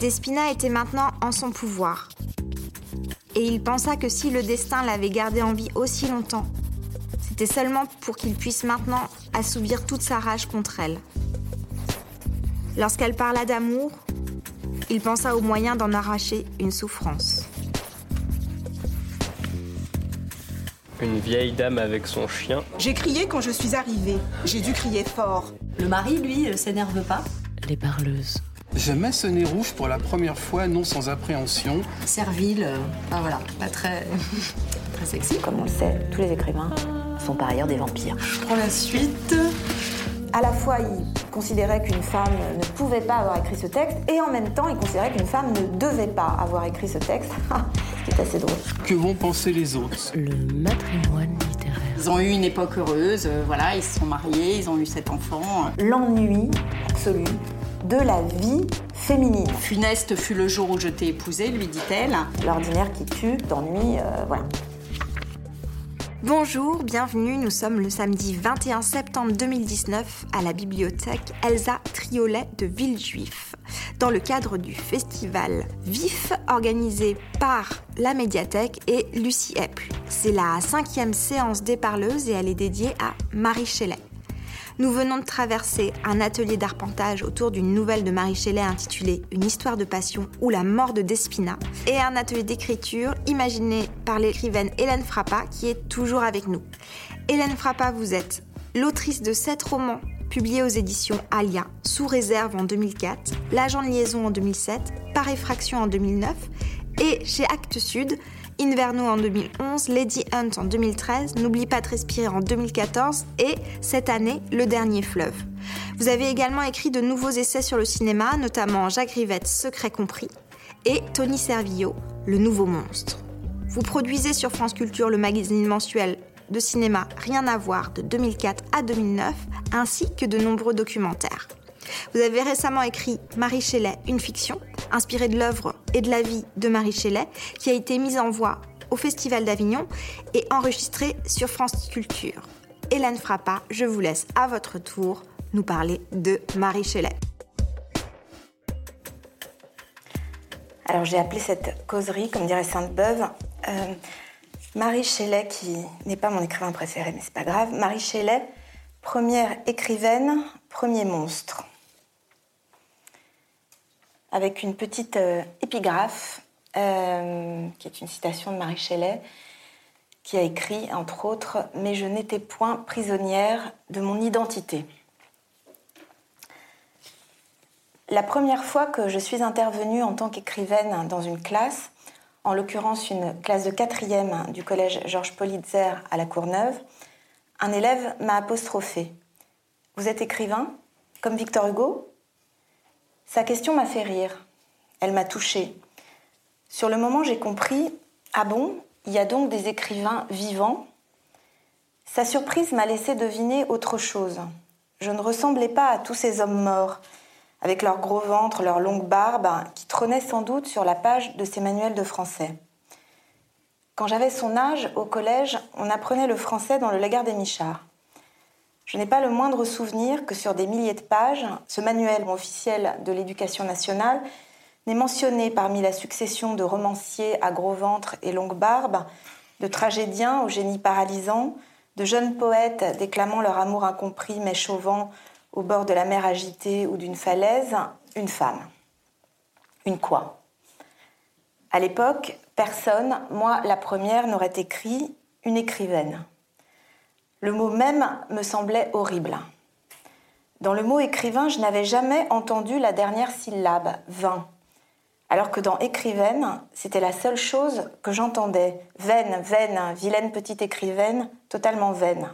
Despina était maintenant en son pouvoir. Et il pensa que si le destin l'avait gardé en vie aussi longtemps, c'était seulement pour qu'il puisse maintenant assouvir toute sa rage contre elle. Lorsqu'elle parla d'amour, il pensa au moyen d'en arracher une souffrance. Une vieille dame avec son chien. J'ai crié quand je suis arrivée. J'ai dû crier fort. Le mari, lui, s'énerve pas. Les parleuses. Je mets ce nez rouge pour la première fois, non sans appréhension. Servile, euh, voilà, pas très, très sexy. Comme on le sait, tous les écrivains sont par ailleurs des vampires. Je prends la suite. À la fois, il considérait qu'une femme ne pouvait pas avoir écrit ce texte, et en même temps, il considérait qu'une femme ne devait pas avoir écrit ce texte. ce qui est assez drôle. Que vont penser les autres? Le matrimoine littéraire. Ils ont eu une époque heureuse, euh, voilà, ils se sont mariés, ils ont eu cet enfant. L'ennui absolu de la vie féminine. Funeste fut le jour où je t'ai épousée, lui dit-elle. L'ordinaire qui tue, d'ennui, euh, voilà. Bonjour, bienvenue, nous sommes le samedi 21 septembre 2019 à la bibliothèque Elsa Triolet de Villejuif, dans le cadre du festival VIF organisé par la médiathèque et Lucie Eppel. C'est la cinquième séance des parleuses et elle est dédiée à Marie Shelley. Nous venons de traverser un atelier d'arpentage autour d'une nouvelle de Marie Shelley intitulée Une histoire de passion ou la mort de Despina et un atelier d'écriture imaginé par l'écrivaine Hélène Frappa qui est toujours avec nous. Hélène Frappa, vous êtes l'autrice de sept romans publiés aux éditions Alia, Sous réserve en 2004, L'agent de liaison en 2007, Par effraction en 2009 et chez Actes Sud, Inverno en 2011, Lady Hunt en 2013, N'oublie pas de respirer en 2014 et cette année, Le Dernier Fleuve. Vous avez également écrit de nouveaux essais sur le cinéma, notamment Jacques Rivette, Secret compris, et Tony Servillo, Le Nouveau Monstre. Vous produisez sur France Culture le magazine mensuel de cinéma Rien à voir de 2004 à 2009, ainsi que de nombreux documentaires. Vous avez récemment écrit Marie Shelley, une fiction, inspirée de l'œuvre et de la vie de Marie Shelley, qui a été mise en voix au Festival d'Avignon et enregistrée sur France Culture. Hélène Frappa, je vous laisse à votre tour nous parler de Marie Shelley. Alors j'ai appelé cette causerie, comme dirait Sainte-Beuve, euh, Marie Shelley, qui n'est pas mon écrivain préféré, mais c'est pas grave. Marie Shelley, première écrivaine, premier monstre avec une petite euh, épigraphe, euh, qui est une citation de Marie Shelley, qui a écrit, entre autres, Mais je n'étais point prisonnière de mon identité. La première fois que je suis intervenue en tant qu'écrivaine dans une classe, en l'occurrence une classe de quatrième du collège Georges Politzer à La Courneuve, un élève m'a apostrophé. Vous êtes écrivain Comme Victor Hugo? Sa question m'a fait rire. Elle m'a touchée. Sur le moment, j'ai compris Ah bon Il y a donc des écrivains vivants? Sa surprise m'a laissé deviner autre chose. Je ne ressemblais pas à tous ces hommes morts, avec leur gros ventre, leur longue barbe, qui trônaient sans doute sur la page de ces manuels de français. Quand j'avais son âge, au collège, on apprenait le français dans le Lagard des Michards. Je n'ai pas le moindre souvenir que sur des milliers de pages, ce manuel officiel de l'éducation nationale n'est mentionné parmi la succession de romanciers à gros ventre et longue barbe, de tragédiens au génie paralysant, de jeunes poètes déclamant leur amour incompris mais chauvant au bord de la mer agitée ou d'une falaise, une femme. Une quoi? À l'époque, personne, moi la première, n'aurait écrit une écrivaine. Le mot même me semblait horrible. Dans le mot écrivain, je n'avais jamais entendu la dernière syllabe, vain. Alors que dans écrivaine, c'était la seule chose que j'entendais. Vaine, vaine, vilaine petite écrivaine, totalement vaine.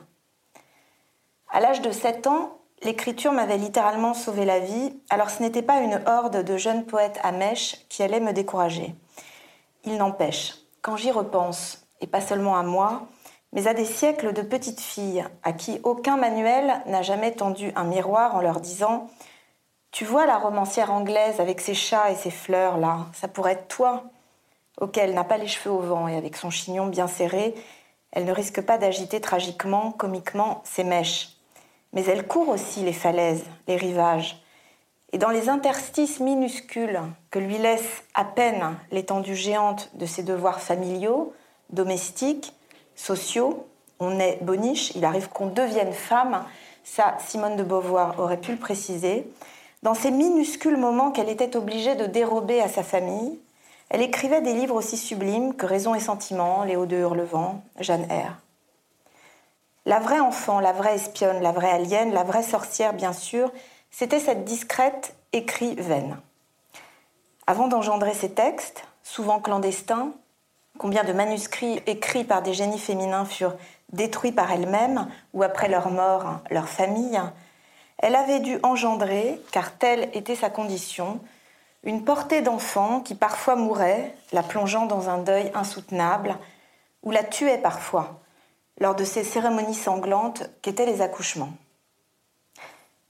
À l'âge de 7 ans, l'écriture m'avait littéralement sauvé la vie, alors ce n'était pas une horde de jeunes poètes à mèche qui allait me décourager. Il n'empêche, quand j'y repense, et pas seulement à moi, mais à des siècles de petites filles à qui aucun manuel n'a jamais tendu un miroir en leur disant Tu vois la romancière anglaise avec ses chats et ses fleurs là, ça pourrait être toi auquel n'a pas les cheveux au vent et avec son chignon bien serré, elle ne risque pas d'agiter tragiquement, comiquement ses mèches. Mais elle court aussi les falaises, les rivages. Et dans les interstices minuscules que lui laisse à peine l'étendue géante de ses devoirs familiaux, domestiques, sociaux, on est boniche, il arrive qu'on devienne femme, ça Simone de Beauvoir aurait pu le préciser, dans ces minuscules moments qu'elle était obligée de dérober à sa famille, elle écrivait des livres aussi sublimes que Raison et Sentiment, Léo de Hurlevent, Jeanne R. La vraie enfant, la vraie espionne, la vraie alien, la vraie sorcière, bien sûr, c'était cette discrète écrivaine. Avant d'engendrer ces textes, souvent clandestins, combien de manuscrits écrits par des génies féminins furent détruits par elles-mêmes ou après leur mort, leur famille, elle avait dû engendrer, car telle était sa condition, une portée d'enfants qui parfois mouraient, la plongeant dans un deuil insoutenable, ou la tuaient parfois, lors de ces cérémonies sanglantes qu'étaient les accouchements.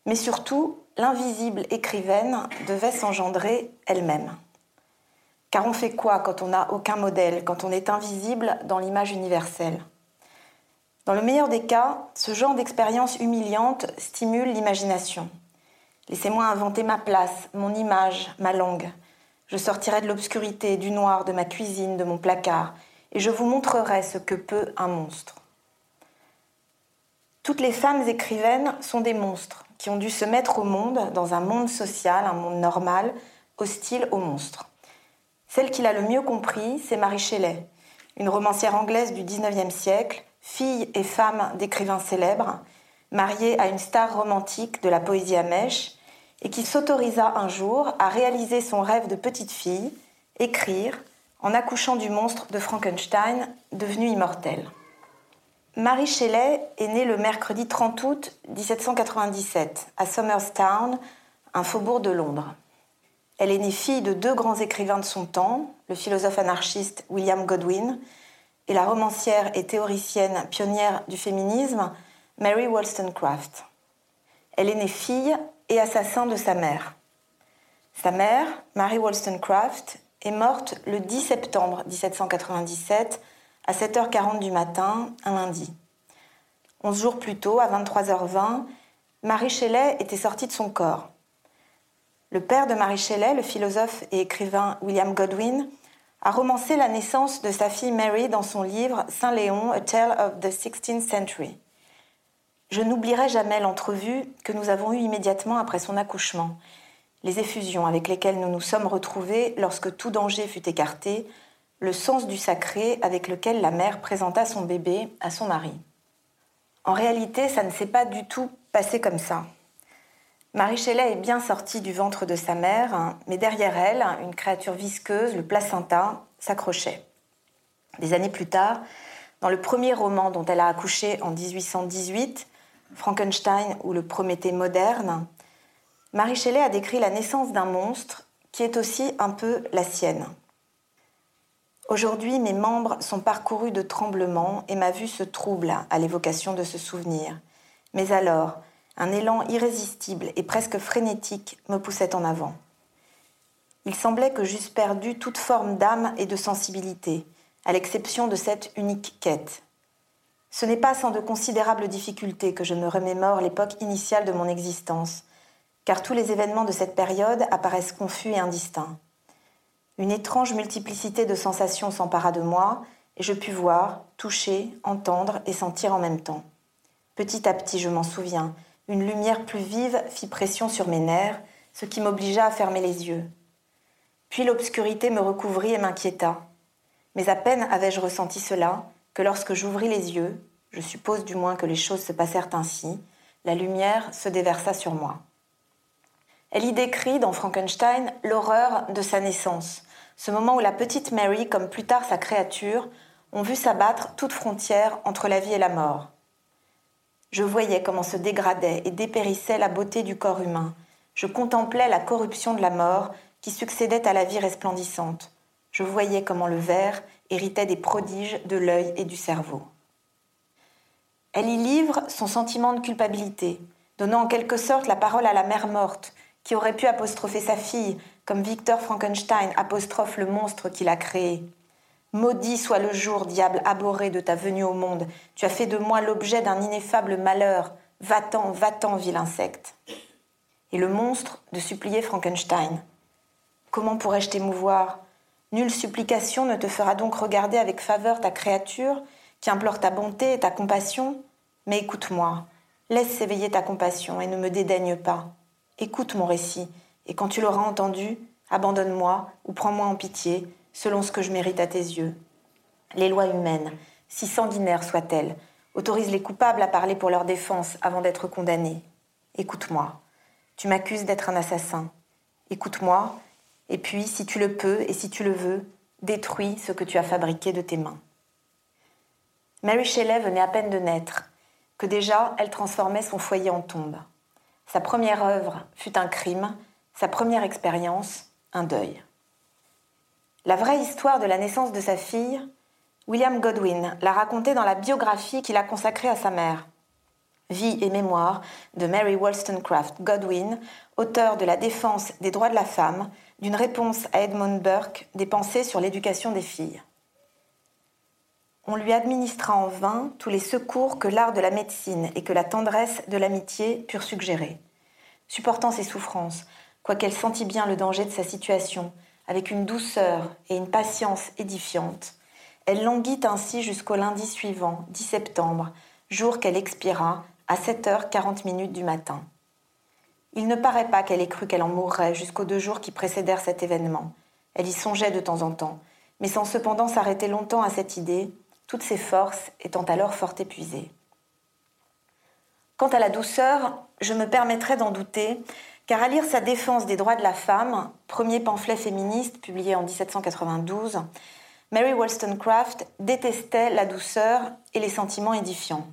Mais surtout, l'invisible écrivaine devait s'engendrer elle-même. Car on fait quoi quand on n'a aucun modèle, quand on est invisible dans l'image universelle? Dans le meilleur des cas, ce genre d'expérience humiliante stimule l'imagination. Laissez-moi inventer ma place, mon image, ma langue. Je sortirai de l'obscurité, du noir, de ma cuisine, de mon placard, et je vous montrerai ce que peut un monstre. Toutes les femmes écrivaines sont des monstres qui ont dû se mettre au monde dans un monde social, un monde normal, hostile aux monstres. Celle qui l'a le mieux compris, c'est Marie Shelley, une romancière anglaise du XIXe siècle, fille et femme d'écrivains célèbres, mariée à une star romantique de la poésie à mèche, et qui s'autorisa un jour à réaliser son rêve de petite fille, écrire, en accouchant du monstre de Frankenstein, devenu immortel. Marie Shelley est née le mercredi 30 août 1797 à Somerstown, un faubourg de Londres. Elle est née fille de deux grands écrivains de son temps, le philosophe anarchiste William Godwin et la romancière et théoricienne pionnière du féminisme Mary Wollstonecraft. Elle est née fille et assassin de sa mère. Sa mère, Mary Wollstonecraft, est morte le 10 septembre 1797 à 7h40 du matin, un lundi. Onze jours plus tôt, à 23h20, Marie Shelley était sortie de son corps. Le père de Marie Shelley, le philosophe et écrivain William Godwin, a romancé la naissance de sa fille Mary dans son livre Saint Léon, A Tale of the Sixteenth Century. Je n'oublierai jamais l'entrevue que nous avons eue immédiatement après son accouchement, les effusions avec lesquelles nous nous sommes retrouvés lorsque tout danger fut écarté, le sens du sacré avec lequel la mère présenta son bébé à son mari. En réalité, ça ne s'est pas du tout passé comme ça. Marie Shelley est bien sortie du ventre de sa mère, mais derrière elle, une créature visqueuse, le placenta, s'accrochait. Des années plus tard, dans le premier roman dont elle a accouché en 1818, Frankenstein ou le Prométhée moderne, Marie Shelley a décrit la naissance d'un monstre qui est aussi un peu la sienne. Aujourd'hui, mes membres sont parcourus de tremblements et ma vue se trouble à l'évocation de ce souvenir. Mais alors, un élan irrésistible et presque frénétique me poussait en avant. Il semblait que j'eusse perdu toute forme d'âme et de sensibilité, à l'exception de cette unique quête, ce n'est pas sans de considérables difficultés que je me remémore l'époque initiale de mon existence, car tous les événements de cette période apparaissent confus et indistincts. Une étrange multiplicité de sensations s'empara de moi, et je pus voir, toucher, entendre et sentir en même temps. Petit à petit, je m'en souviens, une lumière plus vive fit pression sur mes nerfs, ce qui m'obligea à fermer les yeux. Puis l'obscurité me recouvrit et m'inquiéta. Mais à peine avais-je ressenti cela que lorsque j'ouvris les yeux, je suppose du moins que les choses se passèrent ainsi, la lumière se déversa sur moi. Elle y décrit dans Frankenstein l'horreur de sa naissance, ce moment où la petite Mary, comme plus tard sa créature, ont vu s'abattre toute frontière entre la vie et la mort. Je voyais comment se dégradait et dépérissait la beauté du corps humain. Je contemplais la corruption de la mort qui succédait à la vie resplendissante. Je voyais comment le verre héritait des prodiges de l'œil et du cerveau. Elle y livre son sentiment de culpabilité, donnant en quelque sorte la parole à la mère morte, qui aurait pu apostropher sa fille, comme Victor Frankenstein apostrophe le monstre qu'il a créé. Maudit soit le jour, diable abhorré de ta venue au monde, tu as fait de moi l'objet d'un ineffable malheur, va-t'en, va-t'en, vil insecte. et le monstre de supplier Frankenstein. Comment pourrais-je t'émouvoir? Nulle supplication ne te fera donc regarder avec faveur ta créature qui implore ta bonté et ta compassion Mais écoute-moi, laisse s'éveiller ta compassion et ne me dédaigne pas. Écoute mon récit, et quand tu l'auras entendu, abandonne-moi ou prends-moi en pitié, selon ce que je mérite à tes yeux. Les lois humaines, si sanguinaires soient-elles, autorisent les coupables à parler pour leur défense avant d'être condamnés. Écoute-moi. Tu m'accuses d'être un assassin. Écoute-moi, et puis, si tu le peux et si tu le veux, détruis ce que tu as fabriqué de tes mains. Mary Shelley venait à peine de naître, que déjà elle transformait son foyer en tombe. Sa première œuvre fut un crime, sa première expérience, un deuil. La vraie histoire de la naissance de sa fille, William Godwin l'a racontée dans la biographie qu'il a consacrée à sa mère. Vie et mémoire de Mary Wollstonecraft Godwin, auteur de La défense des droits de la femme, d'une réponse à Edmund Burke des pensées sur l'éducation des filles. On lui administra en vain tous les secours que l'art de la médecine et que la tendresse de l'amitié purent suggérer. Supportant ses souffrances, quoiqu'elle sentît bien le danger de sa situation, avec une douceur et une patience édifiantes, elle languit ainsi jusqu'au lundi suivant, 10 septembre, jour qu'elle expira à 7h40 du matin. Il ne paraît pas qu'elle ait cru qu'elle en mourrait jusqu'aux deux jours qui précédèrent cet événement. Elle y songeait de temps en temps, mais sans cependant s'arrêter longtemps à cette idée, toutes ses forces étant alors fort épuisées. Quant à la douceur, je me permettrai d'en douter, car à lire sa défense des droits de la femme, premier pamphlet féministe publié en 1792, Mary Wollstonecraft détestait la douceur et les sentiments édifiants.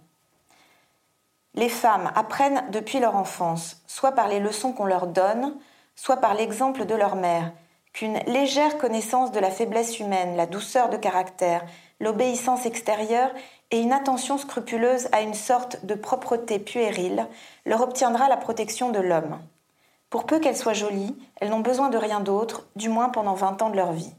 Les femmes apprennent depuis leur enfance, soit par les leçons qu'on leur donne, soit par l'exemple de leur mère, qu'une légère connaissance de la faiblesse humaine, la douceur de caractère, l'obéissance extérieure et une attention scrupuleuse à une sorte de propreté puérile leur obtiendra la protection de l'homme. Pour peu qu'elles soient jolies, elles n'ont besoin de rien d'autre, du moins pendant vingt ans de leur vie.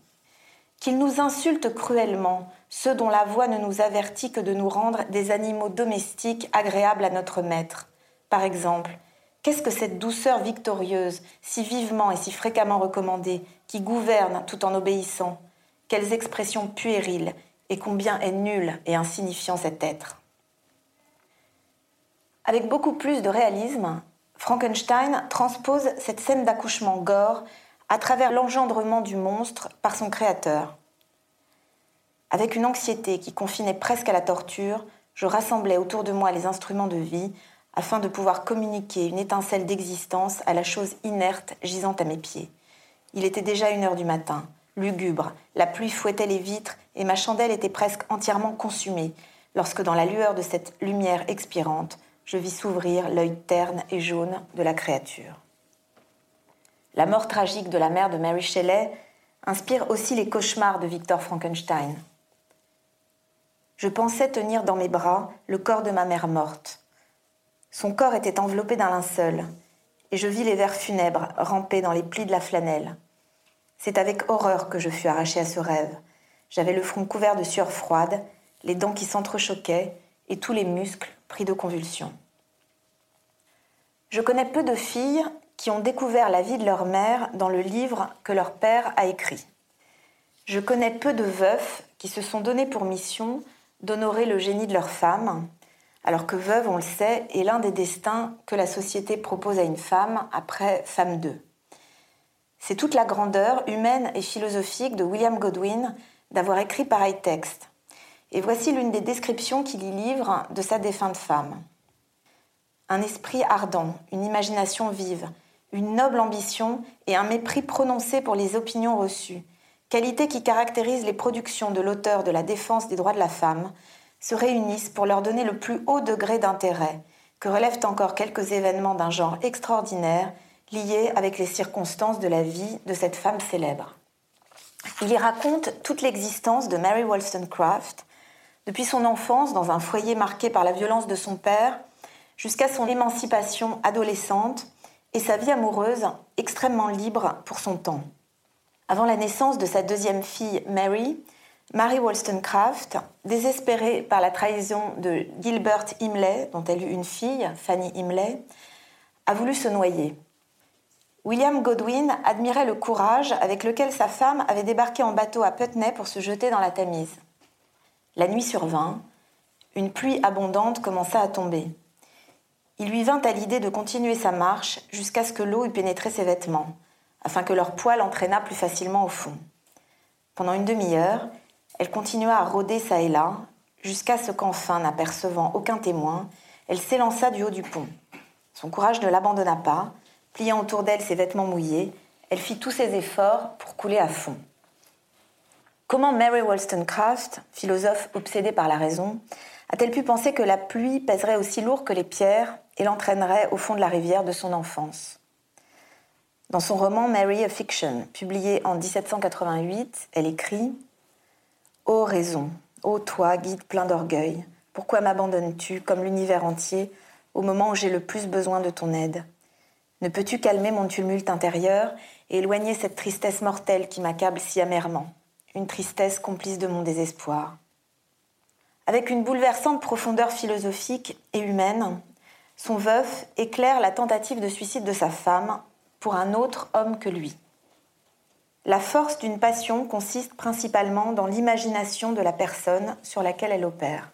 Qu'ils nous insultent cruellement, ceux dont la voix ne nous avertit que de nous rendre des animaux domestiques agréables à notre maître. Par exemple, qu'est-ce que cette douceur victorieuse, si vivement et si fréquemment recommandée, qui gouverne tout en obéissant? Quelles expressions puériles, et combien est nul et insignifiant cet être Avec beaucoup plus de réalisme, Frankenstein transpose cette scène d'accouchement gore à travers l'engendrement du monstre par son créateur. Avec une anxiété qui confinait presque à la torture, je rassemblais autour de moi les instruments de vie afin de pouvoir communiquer une étincelle d'existence à la chose inerte gisant à mes pieds. Il était déjà une heure du matin, lugubre, la pluie fouettait les vitres et ma chandelle était presque entièrement consumée, lorsque dans la lueur de cette lumière expirante, je vis s'ouvrir l'œil terne et jaune de la créature. La mort tragique de la mère de Mary Shelley inspire aussi les cauchemars de Victor Frankenstein. Je pensais tenir dans mes bras le corps de ma mère morte. Son corps était enveloppé d'un linceul, et je vis les vers funèbres ramper dans les plis de la flanelle. C'est avec horreur que je fus arrachée à ce rêve. J'avais le front couvert de sueur froide, les dents qui s'entrechoquaient et tous les muscles pris de convulsions. Je connais peu de filles qui ont découvert la vie de leur mère dans le livre que leur père a écrit. Je connais peu de veufs qui se sont donnés pour mission d'honorer le génie de leur femme, alors que veuve, on le sait, est l'un des destins que la société propose à une femme après Femme 2. C'est toute la grandeur humaine et philosophique de William Godwin d'avoir écrit pareil texte. Et voici l'une des descriptions qu'il y livre de sa défunte femme. Un esprit ardent, une imagination vive, une noble ambition et un mépris prononcé pour les opinions reçues, qualités qui caractérisent les productions de l'auteur de la défense des droits de la femme, se réunissent pour leur donner le plus haut degré d'intérêt, que relèvent encore quelques événements d'un genre extraordinaire liés avec les circonstances de la vie de cette femme célèbre. Il y raconte toute l'existence de Mary Wollstonecraft, depuis son enfance dans un foyer marqué par la violence de son père, jusqu'à son émancipation adolescente et sa vie amoureuse extrêmement libre pour son temps. Avant la naissance de sa deuxième fille, Mary, Mary Wollstonecraft, désespérée par la trahison de Gilbert Imlay, dont elle eut une fille, Fanny Imlay, a voulu se noyer. William Godwin admirait le courage avec lequel sa femme avait débarqué en bateau à Putney pour se jeter dans la Tamise. La nuit survint, une pluie abondante commença à tomber. Il lui vint à l'idée de continuer sa marche jusqu'à ce que l'eau eût pénétré ses vêtements, afin que leur poil entraînât plus facilement au fond. Pendant une demi-heure, elle continua à rôder çà et là, jusqu'à ce qu'enfin, n'apercevant aucun témoin, elle s'élança du haut du pont. Son courage ne l'abandonna pas, pliant autour d'elle ses vêtements mouillés, elle fit tous ses efforts pour couler à fond. Comment Mary Wollstonecraft, philosophe obsédée par la raison, a-t-elle pu penser que la pluie pèserait aussi lourd que les pierres et l'entraînerait au fond de la rivière de son enfance? Dans son roman Mary a Fiction, publié en 1788, elle écrit Ô raison, ô toi, guide plein d'orgueil, pourquoi m'abandonnes-tu, comme l'univers entier, au moment où j'ai le plus besoin de ton aide? Ne peux-tu calmer mon tumulte intérieur et éloigner cette tristesse mortelle qui m'accable si amèrement? Une tristesse complice de mon désespoir. Avec une bouleversante profondeur philosophique et humaine, son veuf éclaire la tentative de suicide de sa femme pour un autre homme que lui. La force d'une passion consiste principalement dans l'imagination de la personne sur laquelle elle opère.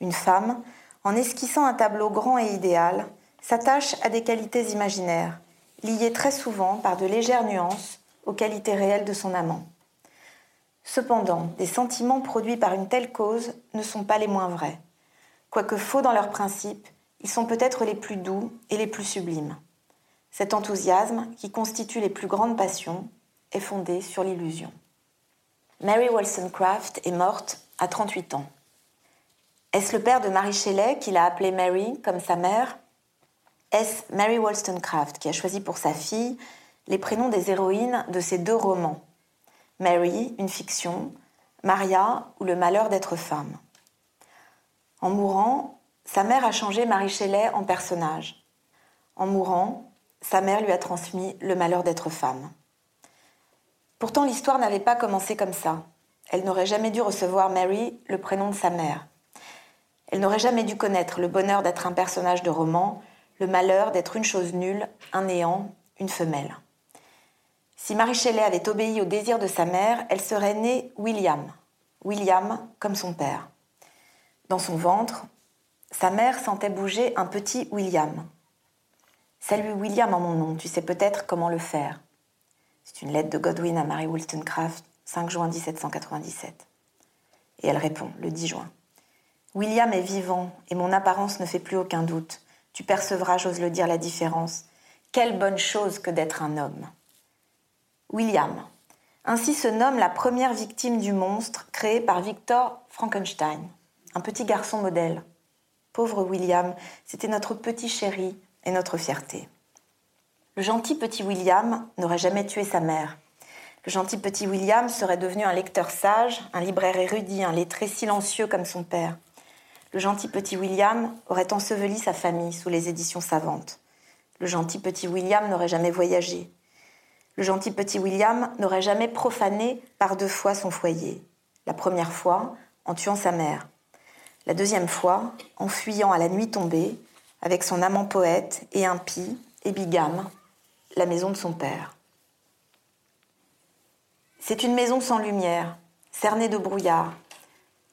Une femme, en esquissant un tableau grand et idéal, s'attache à des qualités imaginaires, liées très souvent par de légères nuances aux qualités réelles de son amant. Cependant, des sentiments produits par une telle cause ne sont pas les moins vrais. Quoique faux dans leurs principes, ils sont peut-être les plus doux et les plus sublimes. Cet enthousiasme, qui constitue les plus grandes passions, est fondé sur l'illusion. Mary Wollstonecraft est morte à 38 ans. Est-ce le père de Marie Shelley qui l'a appelée Mary comme sa mère? Est-ce Mary Wollstonecraft qui a choisi pour sa fille les prénoms des héroïnes de ses deux romans? Mary, une fiction, Maria ou Le malheur d'être femme. En mourant, sa mère a changé Marie Shelley en personnage. En mourant, sa mère lui a transmis le malheur d'être femme. Pourtant, l'histoire n'avait pas commencé comme ça. Elle n'aurait jamais dû recevoir Mary, le prénom de sa mère. Elle n'aurait jamais dû connaître le bonheur d'être un personnage de roman le malheur d'être une chose nulle, un néant, une femelle. Si Marie Shelley avait obéi au désir de sa mère, elle serait née William, William comme son père. Dans son ventre, sa mère sentait bouger un petit William. Salut William en mon nom, tu sais peut-être comment le faire. C'est une lettre de Godwin à Mary Wollstonecraft, 5 juin 1797. Et elle répond, le 10 juin. William est vivant et mon apparence ne fait plus aucun doute. Tu percevras, j'ose le dire, la différence. Quelle bonne chose que d'être un homme. William. Ainsi se nomme la première victime du monstre créé par Victor Frankenstein, un petit garçon modèle. Pauvre William, c'était notre petit chéri et notre fierté. Le gentil petit William n'aurait jamais tué sa mère. Le gentil petit William serait devenu un lecteur sage, un libraire érudit, un lettré silencieux comme son père le gentil petit William aurait enseveli sa famille sous les éditions savantes. Le gentil petit William n'aurait jamais voyagé. Le gentil petit William n'aurait jamais profané par deux fois son foyer. La première fois, en tuant sa mère. La deuxième fois, en fuyant à la nuit tombée, avec son amant poète et impie et bigame, la maison de son père. C'est une maison sans lumière, cernée de brouillard,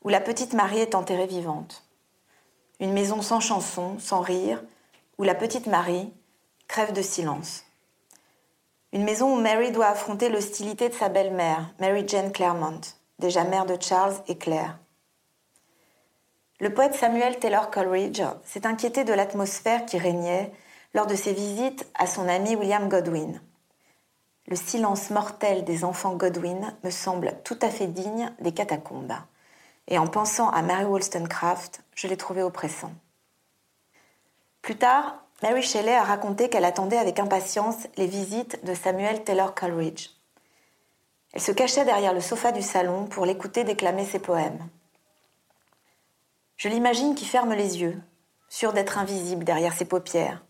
où la petite Marie est enterrée vivante une maison sans chanson, sans rire, où la petite Marie crève de silence. Une maison où Mary doit affronter l'hostilité de sa belle-mère, Mary Jane Claremont, déjà mère de Charles et Claire. Le poète Samuel Taylor Coleridge s'est inquiété de l'atmosphère qui régnait lors de ses visites à son ami William Godwin. Le silence mortel des enfants Godwin me semble tout à fait digne des catacombes et en pensant à Mary Wollstonecraft, je l'ai trouvé oppressant. Plus tard, Mary Shelley a raconté qu'elle attendait avec impatience les visites de Samuel Taylor Coleridge. Elle se cachait derrière le sofa du salon pour l'écouter déclamer ses poèmes. Je l'imagine qui ferme les yeux, sûr d'être invisible derrière ses paupières.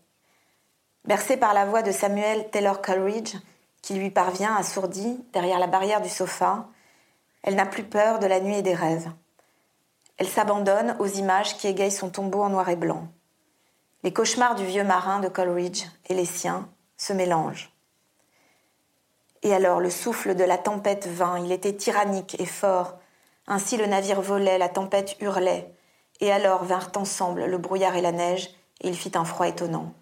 Bercée par la voix de Samuel Taylor Coleridge, qui lui parvient assourdie derrière la barrière du sofa, elle n'a plus peur de la nuit et des rêves. Elle s'abandonne aux images qui égayent son tombeau en noir et blanc. Les cauchemars du vieux marin de Coleridge et les siens se mélangent. Et alors le souffle de la tempête vint, il était tyrannique et fort. Ainsi le navire volait, la tempête hurlait. Et alors vinrent ensemble le brouillard et la neige, et il fit un froid étonnant.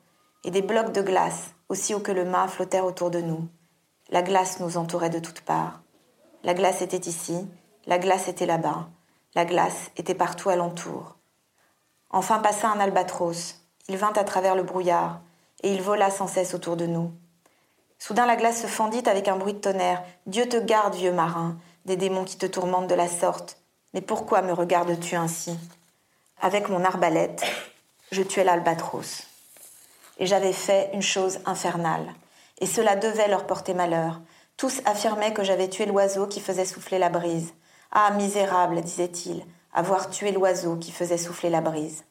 Et des blocs de glace, aussi hauts que le mât, flottèrent autour de nous. La glace nous entourait de toutes parts. La glace était ici, la glace était là-bas, la glace était partout alentour. Enfin passa un albatros. Il vint à travers le brouillard, et il vola sans cesse autour de nous. Soudain la glace se fendit avec un bruit de tonnerre. Dieu te garde, vieux marin, des démons qui te tourmentent de la sorte. Mais pourquoi me regardes-tu ainsi? Avec mon arbalète, je tuais l'albatros. Et j'avais fait une chose infernale. Et cela devait leur porter malheur. Tous affirmaient que j'avais tué l'oiseau qui faisait souffler la brise. Ah, misérable, disait-il, avoir tué l'oiseau qui faisait souffler la brise.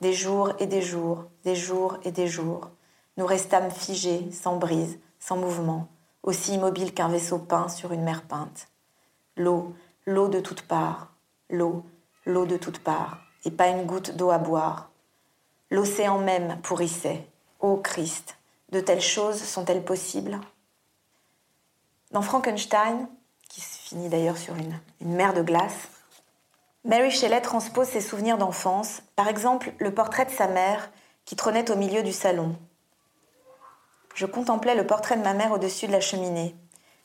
Des jours et des jours, des jours et des jours, nous restâmes figés, sans brise, sans mouvement, aussi immobile qu'un vaisseau peint sur une mer peinte. L'eau, l'eau de toutes parts, l'eau, l'eau de toutes parts, et pas une goutte d'eau à boire. L'océan même pourrissait. Ô Christ, de telles choses sont-elles possibles? Dans Frankenstein, qui se finit d'ailleurs sur une, une mer de glace, Mary Shelley transpose ses souvenirs d'enfance, par exemple le portrait de sa mère qui trônait au milieu du salon, je contemplais le portrait de ma mère au-dessus de la cheminée.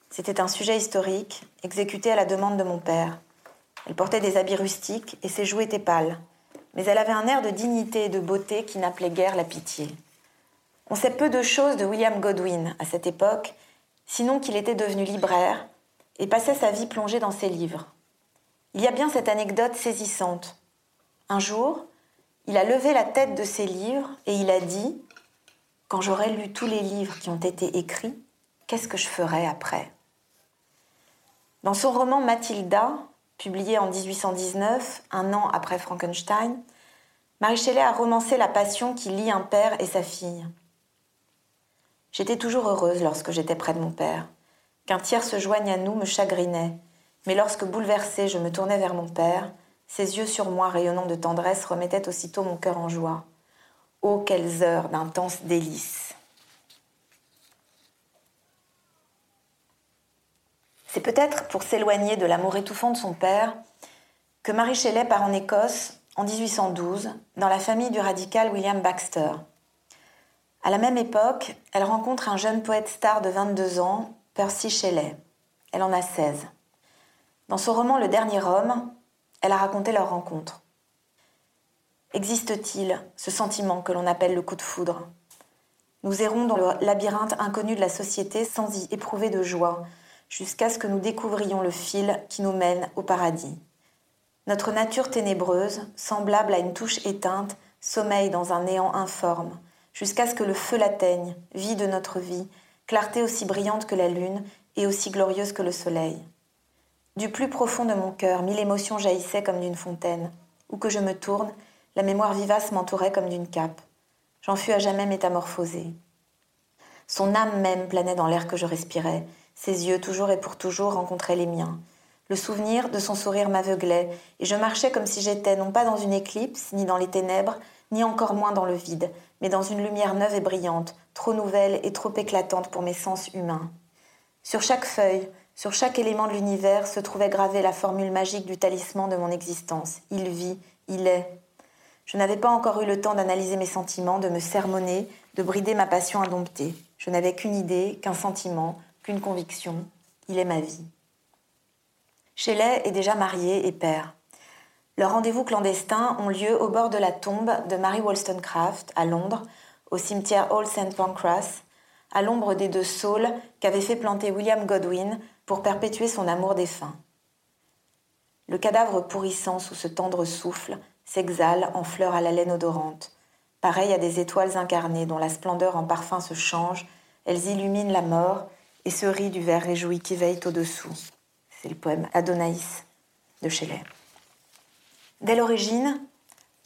C'était un sujet historique, exécuté à la demande de mon père. Elle portait des habits rustiques et ses joues étaient pâles, mais elle avait un air de dignité et de beauté qui n'appelait guère la pitié. On sait peu de choses de William Godwin à cette époque, sinon qu'il était devenu libraire et passait sa vie plongée dans ses livres. Il y a bien cette anecdote saisissante. Un jour, il a levé la tête de ses livres et il a dit quand j'aurai lu tous les livres qui ont été écrits, qu'est-ce que je ferai après? Dans son roman Mathilda, publié en 1819, un an après Frankenstein, Marie Shelley a romancé la passion qui lie un père et sa fille. J'étais toujours heureuse lorsque j'étais près de mon père. Qu'un tiers se joigne à nous me chagrinait, mais lorsque bouleversée je me tournais vers mon père, ses yeux sur moi rayonnant de tendresse remettaient aussitôt mon cœur en joie. Oh, quelles heures d'intense délices C'est peut-être pour s'éloigner de l'amour étouffant de son père que Marie Shelley part en Écosse en 1812 dans la famille du radical William Baxter. À la même époque, elle rencontre un jeune poète star de 22 ans, Percy Shelley. Elle en a 16. Dans son roman Le Dernier Homme, elle a raconté leur rencontre. Existe-t-il ce sentiment que l'on appelle le coup de foudre? Nous errons dans le labyrinthe inconnu de la société sans y éprouver de joie, jusqu'à ce que nous découvrions le fil qui nous mène au paradis. Notre nature ténébreuse, semblable à une touche éteinte, sommeille dans un néant informe, jusqu'à ce que le feu l'atteigne, vie de notre vie, clarté aussi brillante que la lune et aussi glorieuse que le soleil. Du plus profond de mon cœur, mille émotions jaillissaient comme d'une fontaine. Où que je me tourne, la mémoire vivace m'entourait comme d'une cape. J'en fus à jamais métamorphosée. Son âme même planait dans l'air que je respirais. Ses yeux, toujours et pour toujours, rencontraient les miens. Le souvenir de son sourire m'aveuglait, et je marchais comme si j'étais non pas dans une éclipse, ni dans les ténèbres, ni encore moins dans le vide, mais dans une lumière neuve et brillante, trop nouvelle et trop éclatante pour mes sens humains. Sur chaque feuille, sur chaque élément de l'univers se trouvait gravée la formule magique du talisman de mon existence. Il vit, il est, je n'avais pas encore eu le temps d'analyser mes sentiments, de me sermonner, de brider ma passion indomptée. Je n'avais qu'une idée, qu'un sentiment, qu'une conviction. Il est ma vie. Shelley est déjà marié et père. Leurs rendez-vous clandestins ont lieu au bord de la tombe de Mary Wollstonecraft à Londres, au cimetière Old St. Pancras, à l'ombre des deux saules qu'avait fait planter William Godwin pour perpétuer son amour défunt. Le cadavre pourrissant sous ce tendre souffle s'exhalent en fleurs à la laine odorante. Pareil à des étoiles incarnées dont la splendeur en parfum se change, elles illuminent la mort et se rient du verre réjoui qui veille au-dessous. C'est le poème Adonais de Shelley. Dès l'origine,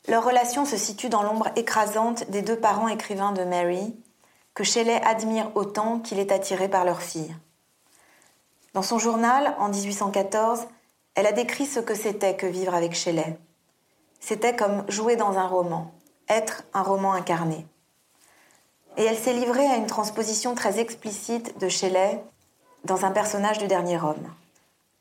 leur relation se situe dans l'ombre écrasante des deux parents écrivains de Mary, que Shelley admire autant qu'il est attiré par leur fille. Dans son journal, en 1814, elle a décrit ce que c'était que vivre avec Shelley. C'était comme jouer dans un roman, être un roman incarné. Et elle s'est livrée à une transposition très explicite de Shelley dans un personnage du dernier homme.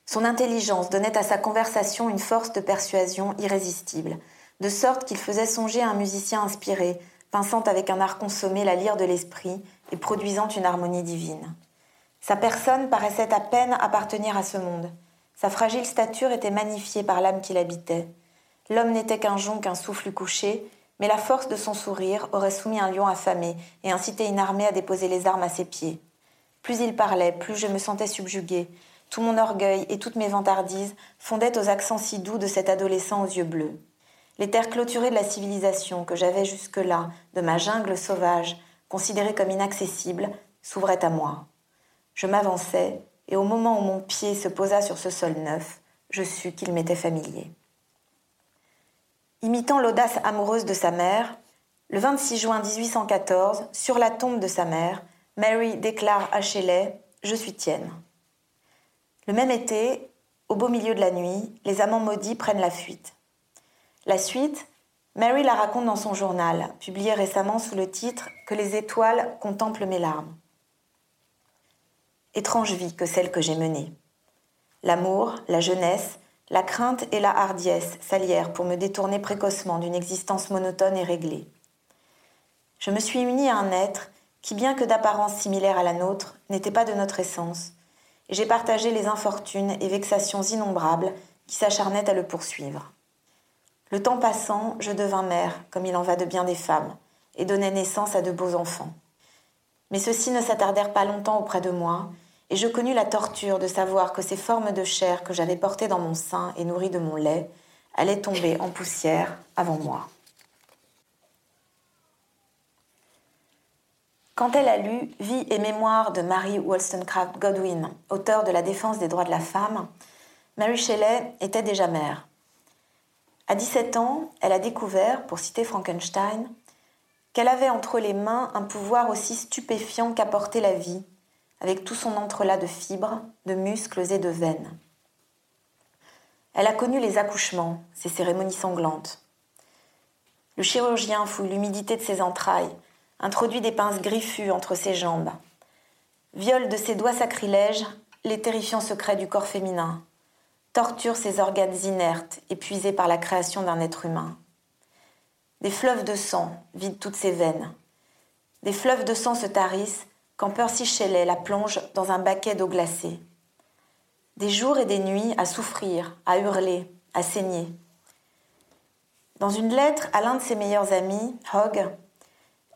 Son intelligence donnait à sa conversation une force de persuasion irrésistible, de sorte qu'il faisait songer à un musicien inspiré, pinçant avec un art consommé la lyre de l'esprit et produisant une harmonie divine. Sa personne paraissait à peine appartenir à ce monde. Sa fragile stature était magnifiée par l'âme qui l'habitait. L'homme n'était qu'un jonc, qu'un souffle couché, mais la force de son sourire aurait soumis un lion affamé et incité une armée à déposer les armes à ses pieds. Plus il parlait, plus je me sentais subjuguée, tout mon orgueil et toutes mes vantardises fondaient aux accents si doux de cet adolescent aux yeux bleus. Les terres clôturées de la civilisation que j'avais jusque-là, de ma jungle sauvage, considérée comme inaccessible, s'ouvraient à moi. Je m'avançai, et au moment où mon pied se posa sur ce sol neuf, je sus qu'il m'était familier. Imitant l'audace amoureuse de sa mère, le 26 juin 1814, sur la tombe de sa mère, Mary déclare à Shelley Je suis tienne. Le même été, au beau milieu de la nuit, les amants maudits prennent la fuite. La suite, Mary la raconte dans son journal, publié récemment sous le titre Que les étoiles contemplent mes larmes. Étrange vie que celle que j'ai menée. L'amour, la jeunesse, la crainte et la hardiesse s'allièrent pour me détourner précocement d'une existence monotone et réglée. Je me suis unie à un être qui, bien que d'apparence similaire à la nôtre, n'était pas de notre essence, j'ai partagé les infortunes et vexations innombrables qui s'acharnaient à le poursuivre. Le temps passant, je devins mère, comme il en va de bien des femmes, et donnai naissance à de beaux enfants. Mais ceux-ci ne s'attardèrent pas longtemps auprès de moi, et je connus la torture de savoir que ces formes de chair que j'avais portées dans mon sein et nourries de mon lait allaient tomber en poussière avant moi. Quand elle a lu Vie et mémoire de Mary Wollstonecraft Godwin, auteur de La défense des droits de la femme, Mary Shelley était déjà mère. À 17 ans, elle a découvert, pour citer Frankenstein, qu'elle avait entre les mains un pouvoir aussi stupéfiant qu'apporter la vie, avec tout son entrelac de fibres, de muscles et de veines. Elle a connu les accouchements, ces cérémonies sanglantes. Le chirurgien fouille l'humidité de ses entrailles, introduit des pinces griffues entre ses jambes, viole de ses doigts sacrilèges les terrifiants secrets du corps féminin, torture ses organes inertes, épuisés par la création d'un être humain. Des fleuves de sang vident toutes ses veines. Des fleuves de sang se tarissent quand Percy Shelley la plonge dans un baquet d'eau glacée. Des jours et des nuits à souffrir, à hurler, à saigner. Dans une lettre à l'un de ses meilleurs amis, Hogg,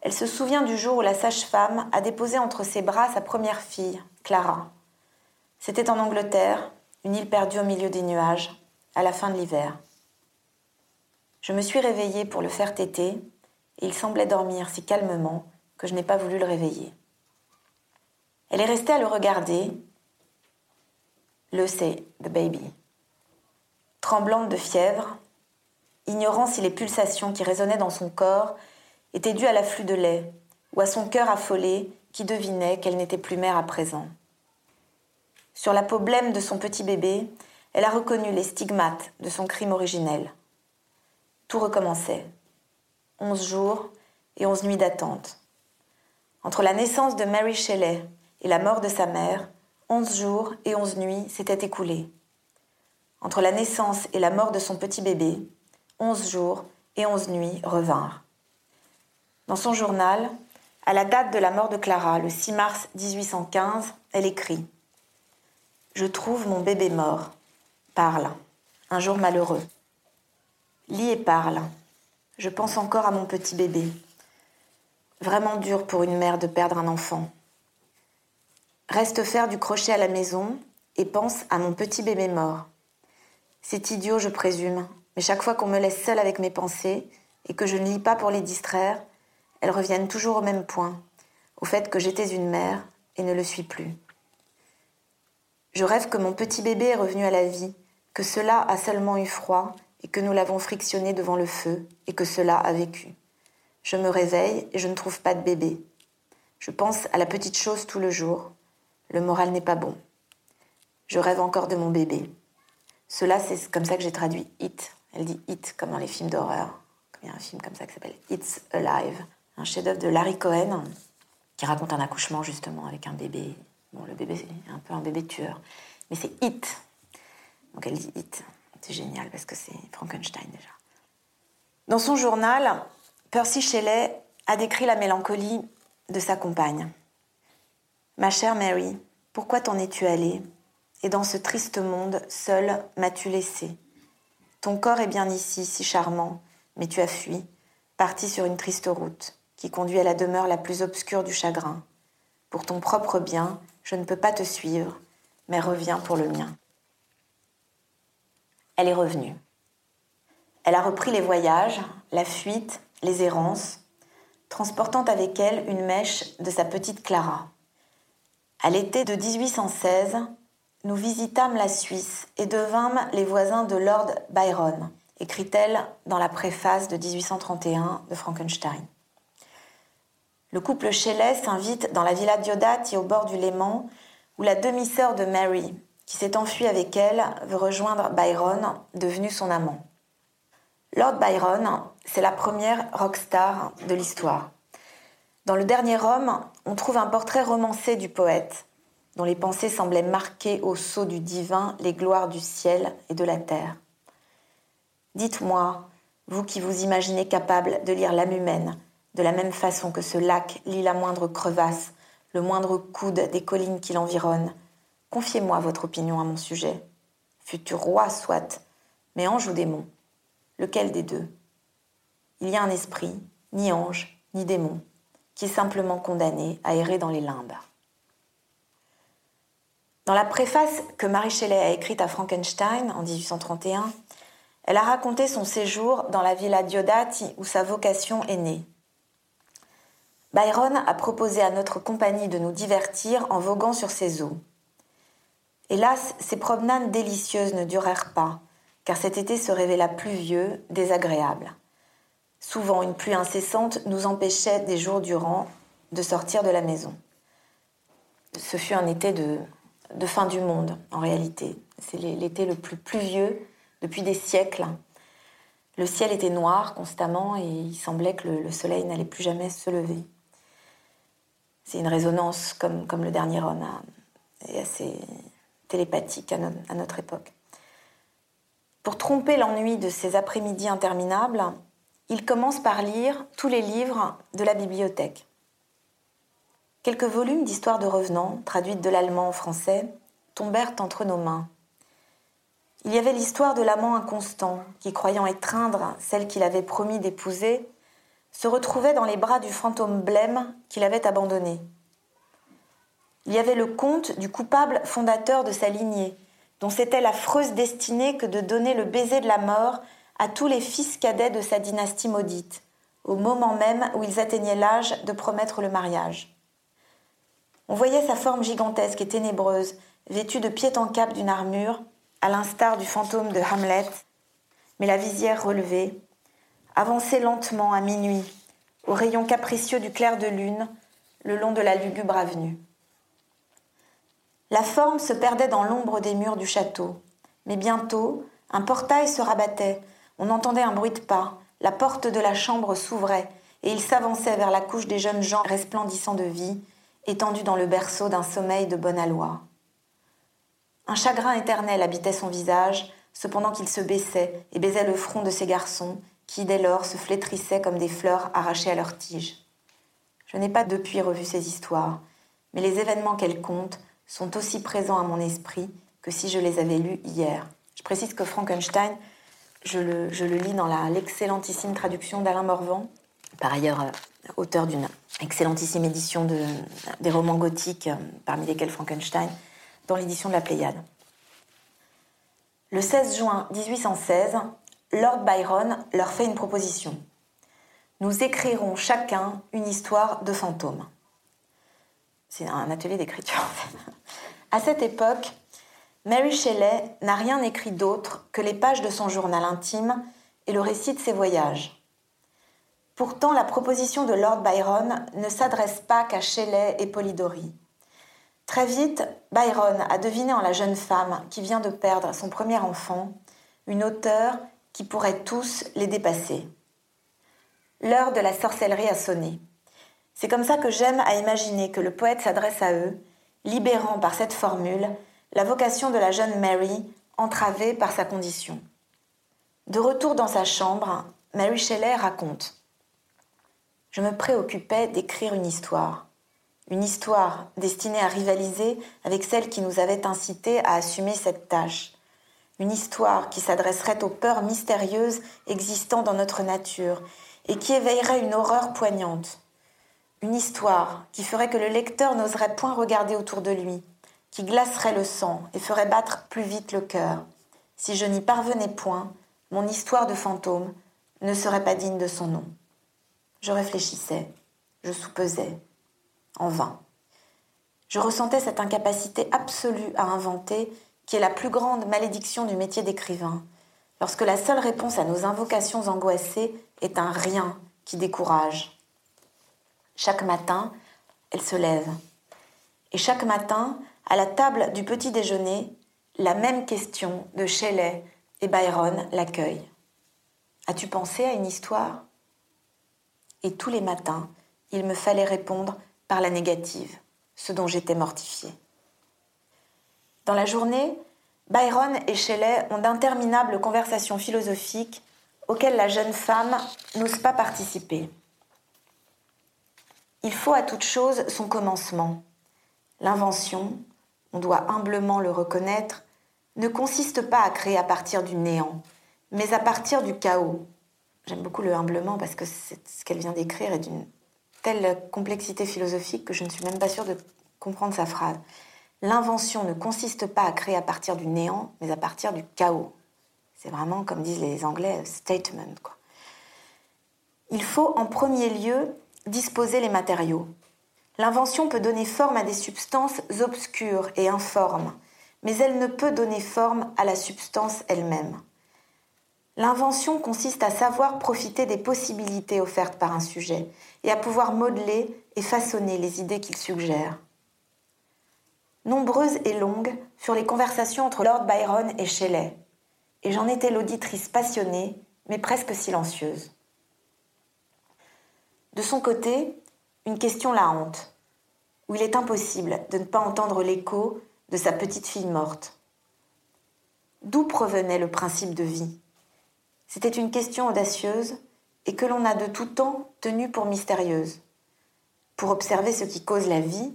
elle se souvient du jour où la sage-femme a déposé entre ses bras sa première fille, Clara. C'était en Angleterre, une île perdue au milieu des nuages, à la fin de l'hiver. Je me suis réveillée pour le faire téter, et il semblait dormir si calmement que je n'ai pas voulu le réveiller. Elle est restée à le regarder. Le c'est the baby. Tremblante de fièvre, ignorant si les pulsations qui résonnaient dans son corps était due à l'afflux de lait ou à son cœur affolé qui devinait qu'elle n'était plus mère à présent. Sur la peau blême de son petit bébé, elle a reconnu les stigmates de son crime originel. Tout recommençait. Onze jours et onze nuits d'attente. Entre la naissance de Mary Shelley et la mort de sa mère, onze jours et onze nuits s'étaient écoulés. Entre la naissance et la mort de son petit bébé, onze jours et onze nuits revinrent. Dans son journal, à la date de la mort de Clara, le 6 mars 1815, elle écrit Je trouve mon bébé mort. Parle. Un jour malheureux. Lis et parle. Je pense encore à mon petit bébé. Vraiment dur pour une mère de perdre un enfant. Reste faire du crochet à la maison et pense à mon petit bébé mort. C'est idiot, je présume, mais chaque fois qu'on me laisse seule avec mes pensées et que je ne lis pas pour les distraire, elles reviennent toujours au même point, au fait que j'étais une mère et ne le suis plus. Je rêve que mon petit bébé est revenu à la vie, que cela a seulement eu froid et que nous l'avons frictionné devant le feu et que cela a vécu. Je me réveille et je ne trouve pas de bébé. Je pense à la petite chose tout le jour. Le moral n'est pas bon. Je rêve encore de mon bébé. Cela, c'est comme ça que j'ai traduit It. Elle dit It comme dans les films d'horreur. Il y a un film comme ça qui s'appelle It's Alive un chef-d'œuvre de Larry Cohen qui raconte un accouchement justement avec un bébé Bon, le bébé, c'est un peu un bébé tueur. Mais c'est It. Donc elle dit It. C'est génial parce que c'est Frankenstein déjà. Dans son journal, Percy Shelley a décrit la mélancolie de sa compagne. Ma chère Mary, pourquoi t'en es-tu allée? Et dans ce triste monde, seule m'as-tu laissée? Ton corps est bien ici, si charmant, mais tu as fui, parti sur une triste route qui conduit à la demeure la plus obscure du chagrin. Pour ton propre bien, je ne peux pas te suivre, mais reviens pour le mien. Elle est revenue. Elle a repris les voyages, la fuite, les errances, transportant avec elle une mèche de sa petite Clara. À l'été de 1816, nous visitâmes la Suisse et devînmes les voisins de Lord Byron, écrit-elle dans la préface de 1831 de Frankenstein. Le couple Shelley s'invite dans la villa Diodati au bord du Léman, où la demi-sœur de Mary, qui s'est enfuie avec elle, veut rejoindre Byron, devenu son amant. Lord Byron, c'est la première rockstar de l'histoire. Dans le dernier homme, on trouve un portrait romancé du poète, dont les pensées semblaient marquer au sceau du divin les gloires du ciel et de la terre. Dites-moi, vous qui vous imaginez capable de lire l'âme humaine, de la même façon que ce lac lit la moindre crevasse, le moindre coude des collines qui l'environnent, confiez-moi votre opinion à mon sujet. Futur roi soit, mais ange ou démon Lequel des deux? Il y a un esprit, ni ange, ni démon, qui est simplement condamné à errer dans les limbes. Dans la préface que Marie Shelley a écrite à Frankenstein en 1831, elle a raconté son séjour dans la villa Diodati où sa vocation est née. Byron a proposé à notre compagnie de nous divertir en voguant sur ses eaux. Hélas, ces promenades délicieuses ne durèrent pas, car cet été se révéla pluvieux, désagréable. Souvent, une pluie incessante nous empêchait des jours durant de sortir de la maison. Ce fut un été de, de fin du monde, en réalité. C'est l'été le plus pluvieux depuis des siècles. Le ciel était noir constamment et il semblait que le, soleil n'allait plus jamais se lever. C'est une résonance comme, comme le dernier hein, et assez télépathique à, notre époque. Pour tromper l'ennui de ces après-midi interminables, il commence par lire tous les livres de la bibliothèque. Quelques volumes d'histoires de revenants, traduites de l'allemand au français, tombèrent entre nos mains. Il y avait l'histoire de l'amant inconstant qui, croyant étreindre celle qu'il avait promis d'épouser, se retrouvait dans les bras du fantôme blême qu'il avait abandonné. Il y avait le conte du coupable fondateur de sa lignée, dont c'était l'affreuse destinée que de donner le baiser de la mort à tous les fils cadets de sa dynastie maudite, au moment même où ils atteignaient l'âge de promettre le mariage. On voyait sa forme gigantesque et ténébreuse, vêtue de pied en cap d'une armure, à l'instar du fantôme de Hamlet, mais la visière relevée, avançait lentement à minuit, au rayon capricieux du clair de lune, le long de la lugubre avenue. La forme se perdait dans l'ombre des murs du château, mais bientôt, un portail se rabattait, on entendait un bruit de pas, la porte de la chambre s'ouvrait, et il s'avançait vers la couche des jeunes gens resplendissants de vie, étendus dans le berceau d'un sommeil de bonne aloi. Un chagrin éternel habitait son visage, cependant qu'il se baissait et baisait le front de ces garçons, qui dès lors se flétrissaient comme des fleurs arrachées à leurs tiges. Je n'ai pas depuis revu ces histoires, mais les événements qu'elles comptent sont aussi présents à mon esprit que si je les avais lus hier. Je précise que Frankenstein, je le, lis dans l'excellentissime traduction d'Alain Morvan, par ailleurs euh, auteur d'une excellentissime édition de, des romans gothiques, euh, parmi lesquels Frankenstein, dans l'édition de la Pléiade. Le 16 juin 1816, Lord Byron leur fait une proposition. Nous écrirons chacun une histoire de fantôme. C'est un atelier d'écriture. à cette époque, Mary Shelley n'a rien écrit d'autre que les pages de son journal intime et le récit de ses voyages. Pourtant, la proposition de Lord Byron ne s'adresse pas qu'à Shelley et Polidori. Très vite, Byron a deviné en la jeune femme qui vient de perdre son premier enfant une auteure qui pourrait tous les dépasser. L'heure de la sorcellerie a sonné. C'est comme ça que j'aime à imaginer que le poète s'adresse à eux libérant par cette formule la vocation de la jeune Mary, entravée par sa condition. De retour dans sa chambre, Mary Shelley raconte Je me préoccupais d'écrire une histoire. Une histoire destinée à rivaliser avec celle qui nous avait incité à assumer cette tâche. Une histoire qui s'adresserait aux peurs mystérieuses existant dans notre nature et qui éveillerait une horreur poignante. Une histoire qui ferait que le lecteur n'oserait point regarder autour de lui, qui glacerait le sang et ferait battre plus vite le cœur. Si je n'y parvenais point, mon histoire de fantôme ne serait pas digne de son nom. Je réfléchissais, je soupesais, en vain. Je ressentais cette incapacité absolue à inventer qui est la plus grande malédiction du métier d'écrivain, lorsque la seule réponse à nos invocations angoissées est un rien qui décourage. Chaque matin, elle se lève. Et chaque matin, à la table du petit déjeuner, la même question de Shelley et Byron l'accueille. As-tu pensé à une histoire? Et tous les matins, il me fallait répondre par la négative, ce dont j'étais mortifiée. Dans la journée, Byron et Shelley ont d'interminables conversations philosophiques auxquelles la jeune femme n'ose pas participer. Il faut à toute chose son commencement. L'invention, on doit humblement le reconnaître, ne consiste pas à créer à partir du néant, mais à partir du chaos. J'aime beaucoup le humblement parce que ce qu'elle vient d'écrire est d'une telle complexité philosophique que je ne suis même pas sûre de comprendre sa phrase. L'invention ne consiste pas à créer à partir du néant, mais à partir du chaos. C'est vraiment, comme disent les Anglais, statement. Il faut en premier lieu disposer les matériaux. L'invention peut donner forme à des substances obscures et informes, mais elle ne peut donner forme à la substance elle-même. L'invention consiste à savoir profiter des possibilités offertes par un sujet et à pouvoir modeler et façonner les idées qu'il suggère. Nombreuses et longues furent les conversations entre Lord Byron et Shelley, et j'en étais l'auditrice passionnée, mais presque silencieuse. De son côté, une question la hante, où il est impossible de ne pas entendre l'écho de sa petite fille morte. D'où provenait le principe de vie? C'était une question audacieuse et que l'on a de tout temps tenue pour mystérieuse. Pour observer ce qui cause la vie,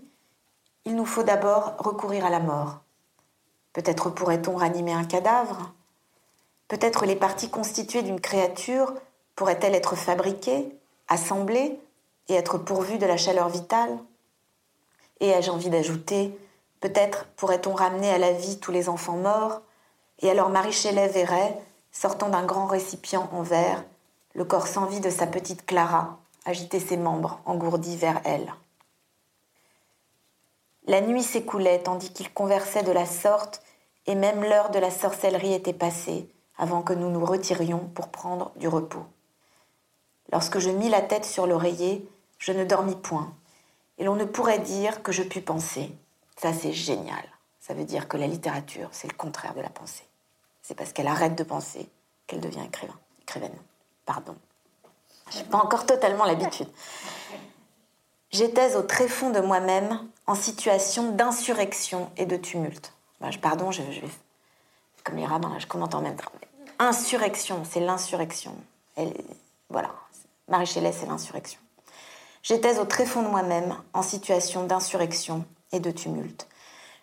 il nous faut d'abord recourir à la mort. Peut-être pourrait-on ranimer un cadavre? Peut-être les parties constituées d'une créature pourraient-elles être fabriquées, assemblées et être pourvues de la chaleur vitale? Et ai-je envie d'ajouter, peut-être pourrait-on ramener à la vie tous les enfants morts, et alors Marie Shelley verrait, sortant d'un grand récipient en verre, le corps sans vie de sa petite Clara agiter ses membres engourdis vers elle. La nuit s'écoulait tandis qu'ils conversaient de la sorte, et même l'heure de la sorcellerie était passée, avant que nous nous retirions pour prendre du repos. Lorsque je mis la tête sur l'oreiller, je ne dormis point, et l'on ne pourrait dire que je pus penser. Ça, c'est génial. Ça veut dire que la littérature, c'est le contraire de la pensée. C'est parce qu'elle arrête de penser qu'elle devient écrivain, écrivaine. Pardon. Je n'ai pas encore totalement l'habitude. J'étais au tréfonds de moi-même en situation d'insurrection et de tumulte. Bah, pardon, je, vais. Comme les rabbins, je commente en même temps. Insurrection, c'est l'insurrection. Voilà. Marie c'est l'insurrection. J'étais au tréfonds de moi-même en situation d'insurrection et de tumulte.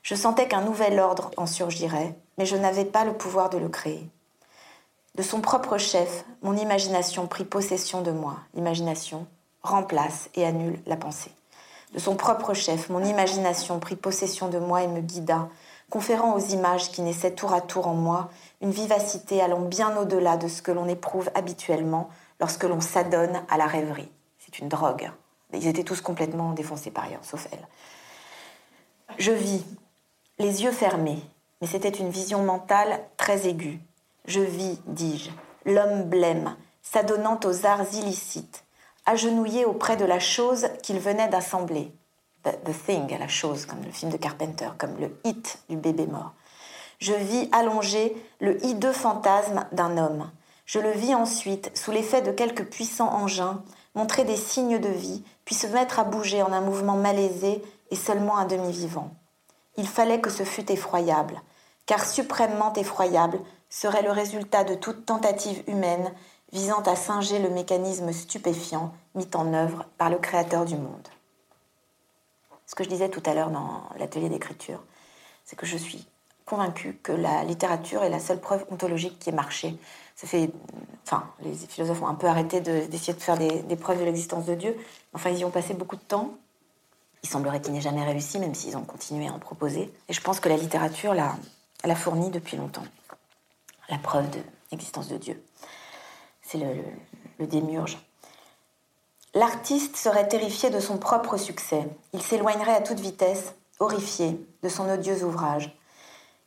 Je sentais qu'un nouvel ordre en surgirait, mais je n'avais pas le pouvoir de le créer. De son propre chef, mon imagination prit possession de moi. L'imagination, remplace et annule la pensée. De son propre chef, mon imagination prit possession de moi et me guida, conférant aux images qui naissaient tour à tour en moi une vivacité allant bien au-delà de ce que l'on éprouve habituellement lorsque l'on s'adonne à la rêverie. C'est une drogue. Ils étaient tous complètement défoncés par ailleurs, sauf elle. Je vis, les yeux fermés, mais c'était une vision mentale très aiguë. Je vis, dis-je, l'homme blême, s'adonnant aux arts illicites, agenouillé auprès de la chose qu'il venait d'assembler. The, Thing, la chose, comme le film de Carpenter, comme le hit du bébé mort. Je vis allongé le hideux fantasme d'un homme. Je le vis ensuite, sous l'effet de quelques puissants engins, montrer des signes de vie, puis se mettre à bouger en un mouvement malaisé et seulement un demi-vivant. Il fallait que ce fût effroyable, car suprêmement effroyable serait le résultat de toute tentative humaine visant à singer le mécanisme stupéfiant mis en œuvre par le Créateur du monde. Ce que je disais tout à l'heure dans l'atelier d'écriture, c'est que je suis convaincue que la littérature est la seule preuve ontologique qui ait marché. Ça fait, enfin, les philosophes ont un peu arrêté d'essayer de, faire des, preuves de l'existence de Dieu. Enfin, ils y ont passé beaucoup de temps. Il semblerait qu'ils n'aient jamais réussi, même s'ils ont continué à en proposer. Et je pense que la littérature l'a fourni depuis longtemps. La preuve de l'existence de Dieu. C'est le, démiurge. L'artiste serait terrifié de son propre succès. Il s'éloignerait à toute vitesse, horrifié, de son odieux ouvrage.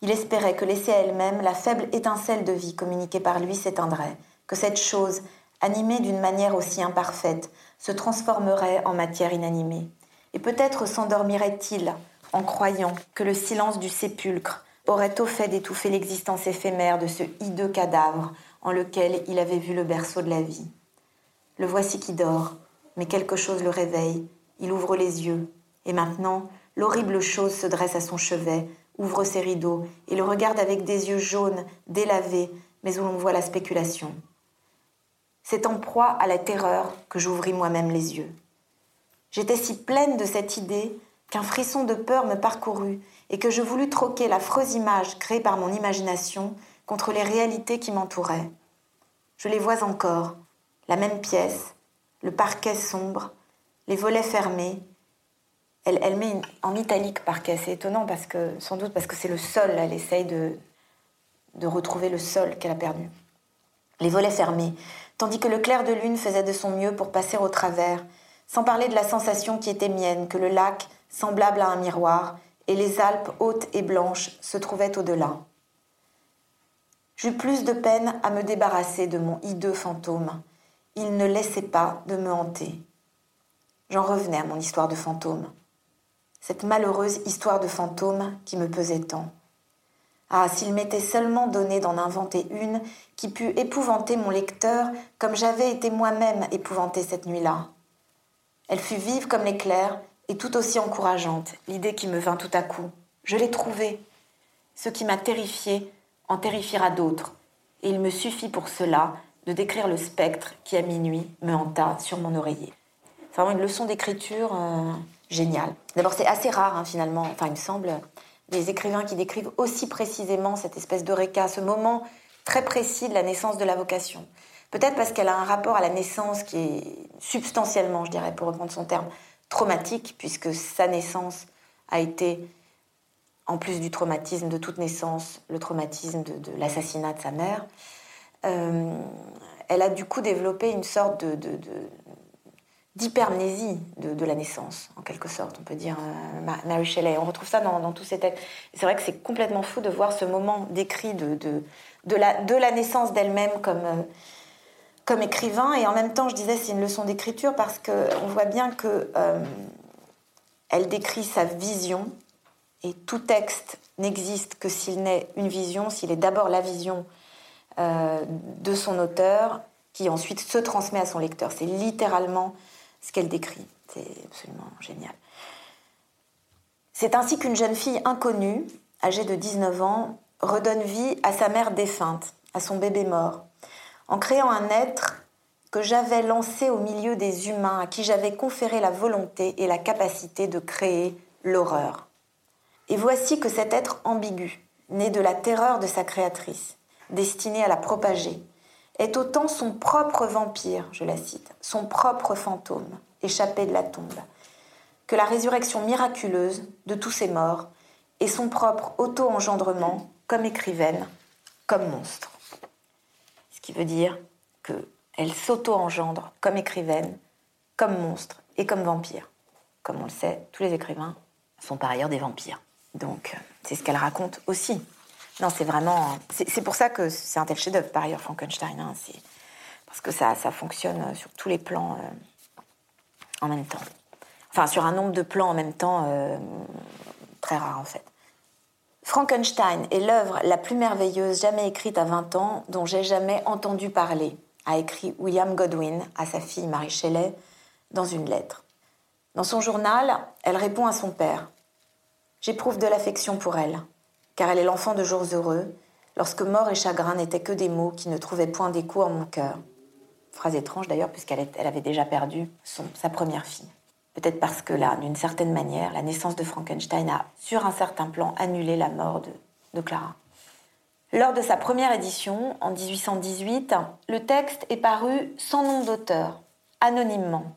Il espérait que laissée à elle-même, la faible étincelle de vie communiquée par lui s'éteindrait, que cette chose, animée d'une manière aussi imparfaite, se transformerait en matière inanimée. Et peut-être s'endormirait-il en croyant que le silence du sépulcre aurait au fait d'étouffer l'existence éphémère de ce hideux cadavre en lequel il avait vu le berceau de la vie. Le voici qui dort, mais quelque chose le réveille, il ouvre les yeux, et maintenant l'horrible chose se dresse à son chevet, ouvre ses rideaux et le regarde avec des yeux jaunes, délavés, mais où l'on voit la spéculation. C'est en proie à la terreur que j'ouvris moi-même les yeux. J'étais si pleine de cette idée qu'un frisson de peur me parcourut et que je voulus troquer l'affreuse image créée par mon imagination contre les réalités qui m'entouraient. Je les vois encore, la même pièce, le parquet sombre, les volets fermés, elle, met en italique parquet. C'est étonnant parce que, sans doute parce que c'est le sol. Elle essaye de, de retrouver le sol qu'elle a perdu. Les volets fermés, tandis que le clair de lune faisait de son mieux pour passer au travers, sans parler de la sensation qui était mienne, que le lac, semblable à un miroir, et les Alpes hautes et blanches se trouvaient au-delà. J'eus plus de peine à me débarrasser de mon hideux fantôme. Il ne laissait pas de me hanter. J'en revenais à mon histoire de fantôme cette malheureuse histoire de fantôme qui me pesait tant. Ah, s'il m'était seulement donné d'en inventer une qui pût épouvanter mon lecteur comme j'avais été moi-même épouvantée cette nuit-là. Elle fut vive comme l'éclair et tout aussi encourageante, l'idée qui me vint tout à coup. Je l'ai trouvée. Ce qui m'a terrifiée en terrifiera d'autres, et il me suffit pour cela de décrire le spectre qui à minuit me hanta sur mon oreiller. C'est vraiment une leçon d'écriture euh, génial. D'abord, c'est assez rare, hein, finalement, enfin, il me semble, des écrivains qui décrivent aussi précisément cette espèce d'eureka, ce moment très précis de la naissance de la vocation. Peut-être parce qu'elle a un rapport à la naissance qui est substantiellement, je dirais, pour reprendre son terme, traumatique, puisque sa naissance a été, en plus du traumatisme de toute naissance, le traumatisme de, l'assassinat de sa mère. Euh, elle a du coup développé une sorte de, d'hypermnésie de, la naissance, en quelque sorte, on peut dire, euh, Mary Shelley. On retrouve ça dans, tous ces textes. C'est vrai que c'est complètement fou de voir ce moment décrit de, de, la, de la naissance d'elle-même comme, euh, comme écrivain, et en même temps, je disais, c'est une leçon d'écriture parce qu'on voit bien que euh, elle décrit sa vision, et tout texte n'existe que s'il n'est une vision, s'il est d'abord la vision de son auteur, qui ensuite se transmet à son lecteur. C'est littéralement ce qu'elle décrit. C'est absolument génial. C'est ainsi qu'une jeune fille inconnue, âgée de 19 ans, redonne vie à sa mère défunte, à son bébé mort, en créant un être que j'avais lancé au milieu des humains, à qui j'avais conféré la volonté et la capacité de créer l'horreur. Et voici que cet être ambigu, né de la terreur de sa créatrice, destiné à la propager, est autant son propre vampire, je la cite, son propre fantôme, échappé de la tombe, que la résurrection miraculeuse de tous ses morts et son propre auto-engendrement comme écrivaine, comme monstre. Ce qui veut dire qu'elle s'auto-engendre comme écrivaine, comme monstre et comme vampire. Comme on le sait, tous les écrivains sont par ailleurs des vampires. Donc, c'est ce qu'elle raconte aussi non, c'est vraiment. C'est pour ça que c'est un tel chef-d'œuvre, par ailleurs, Frankenstein. Hein, parce que ça, ça fonctionne euh, sur tous les plans euh, en même temps. Enfin, sur un nombre de plans en même temps euh, très rare, en fait. Frankenstein est l'œuvre la plus merveilleuse jamais écrite à 20 ans dont j'ai jamais entendu parler, a écrit William Godwin à sa fille Marie Shelley dans une lettre. Dans son journal, elle répond à son père J'éprouve de l'affection pour elle, car elle est l'enfant de jours heureux, lorsque mort et chagrin n'étaient que des mots qui ne trouvaient point d'écho en mon cœur. Phrase étrange d'ailleurs, puisqu'elle avait déjà perdu sa première fille. Peut-être parce que là, d'une certaine manière, la naissance de Frankenstein a, sur un certain plan, annulé la mort de, Clara. Lors de sa première édition, en 1818, le texte est paru sans nom d'auteur, anonymement.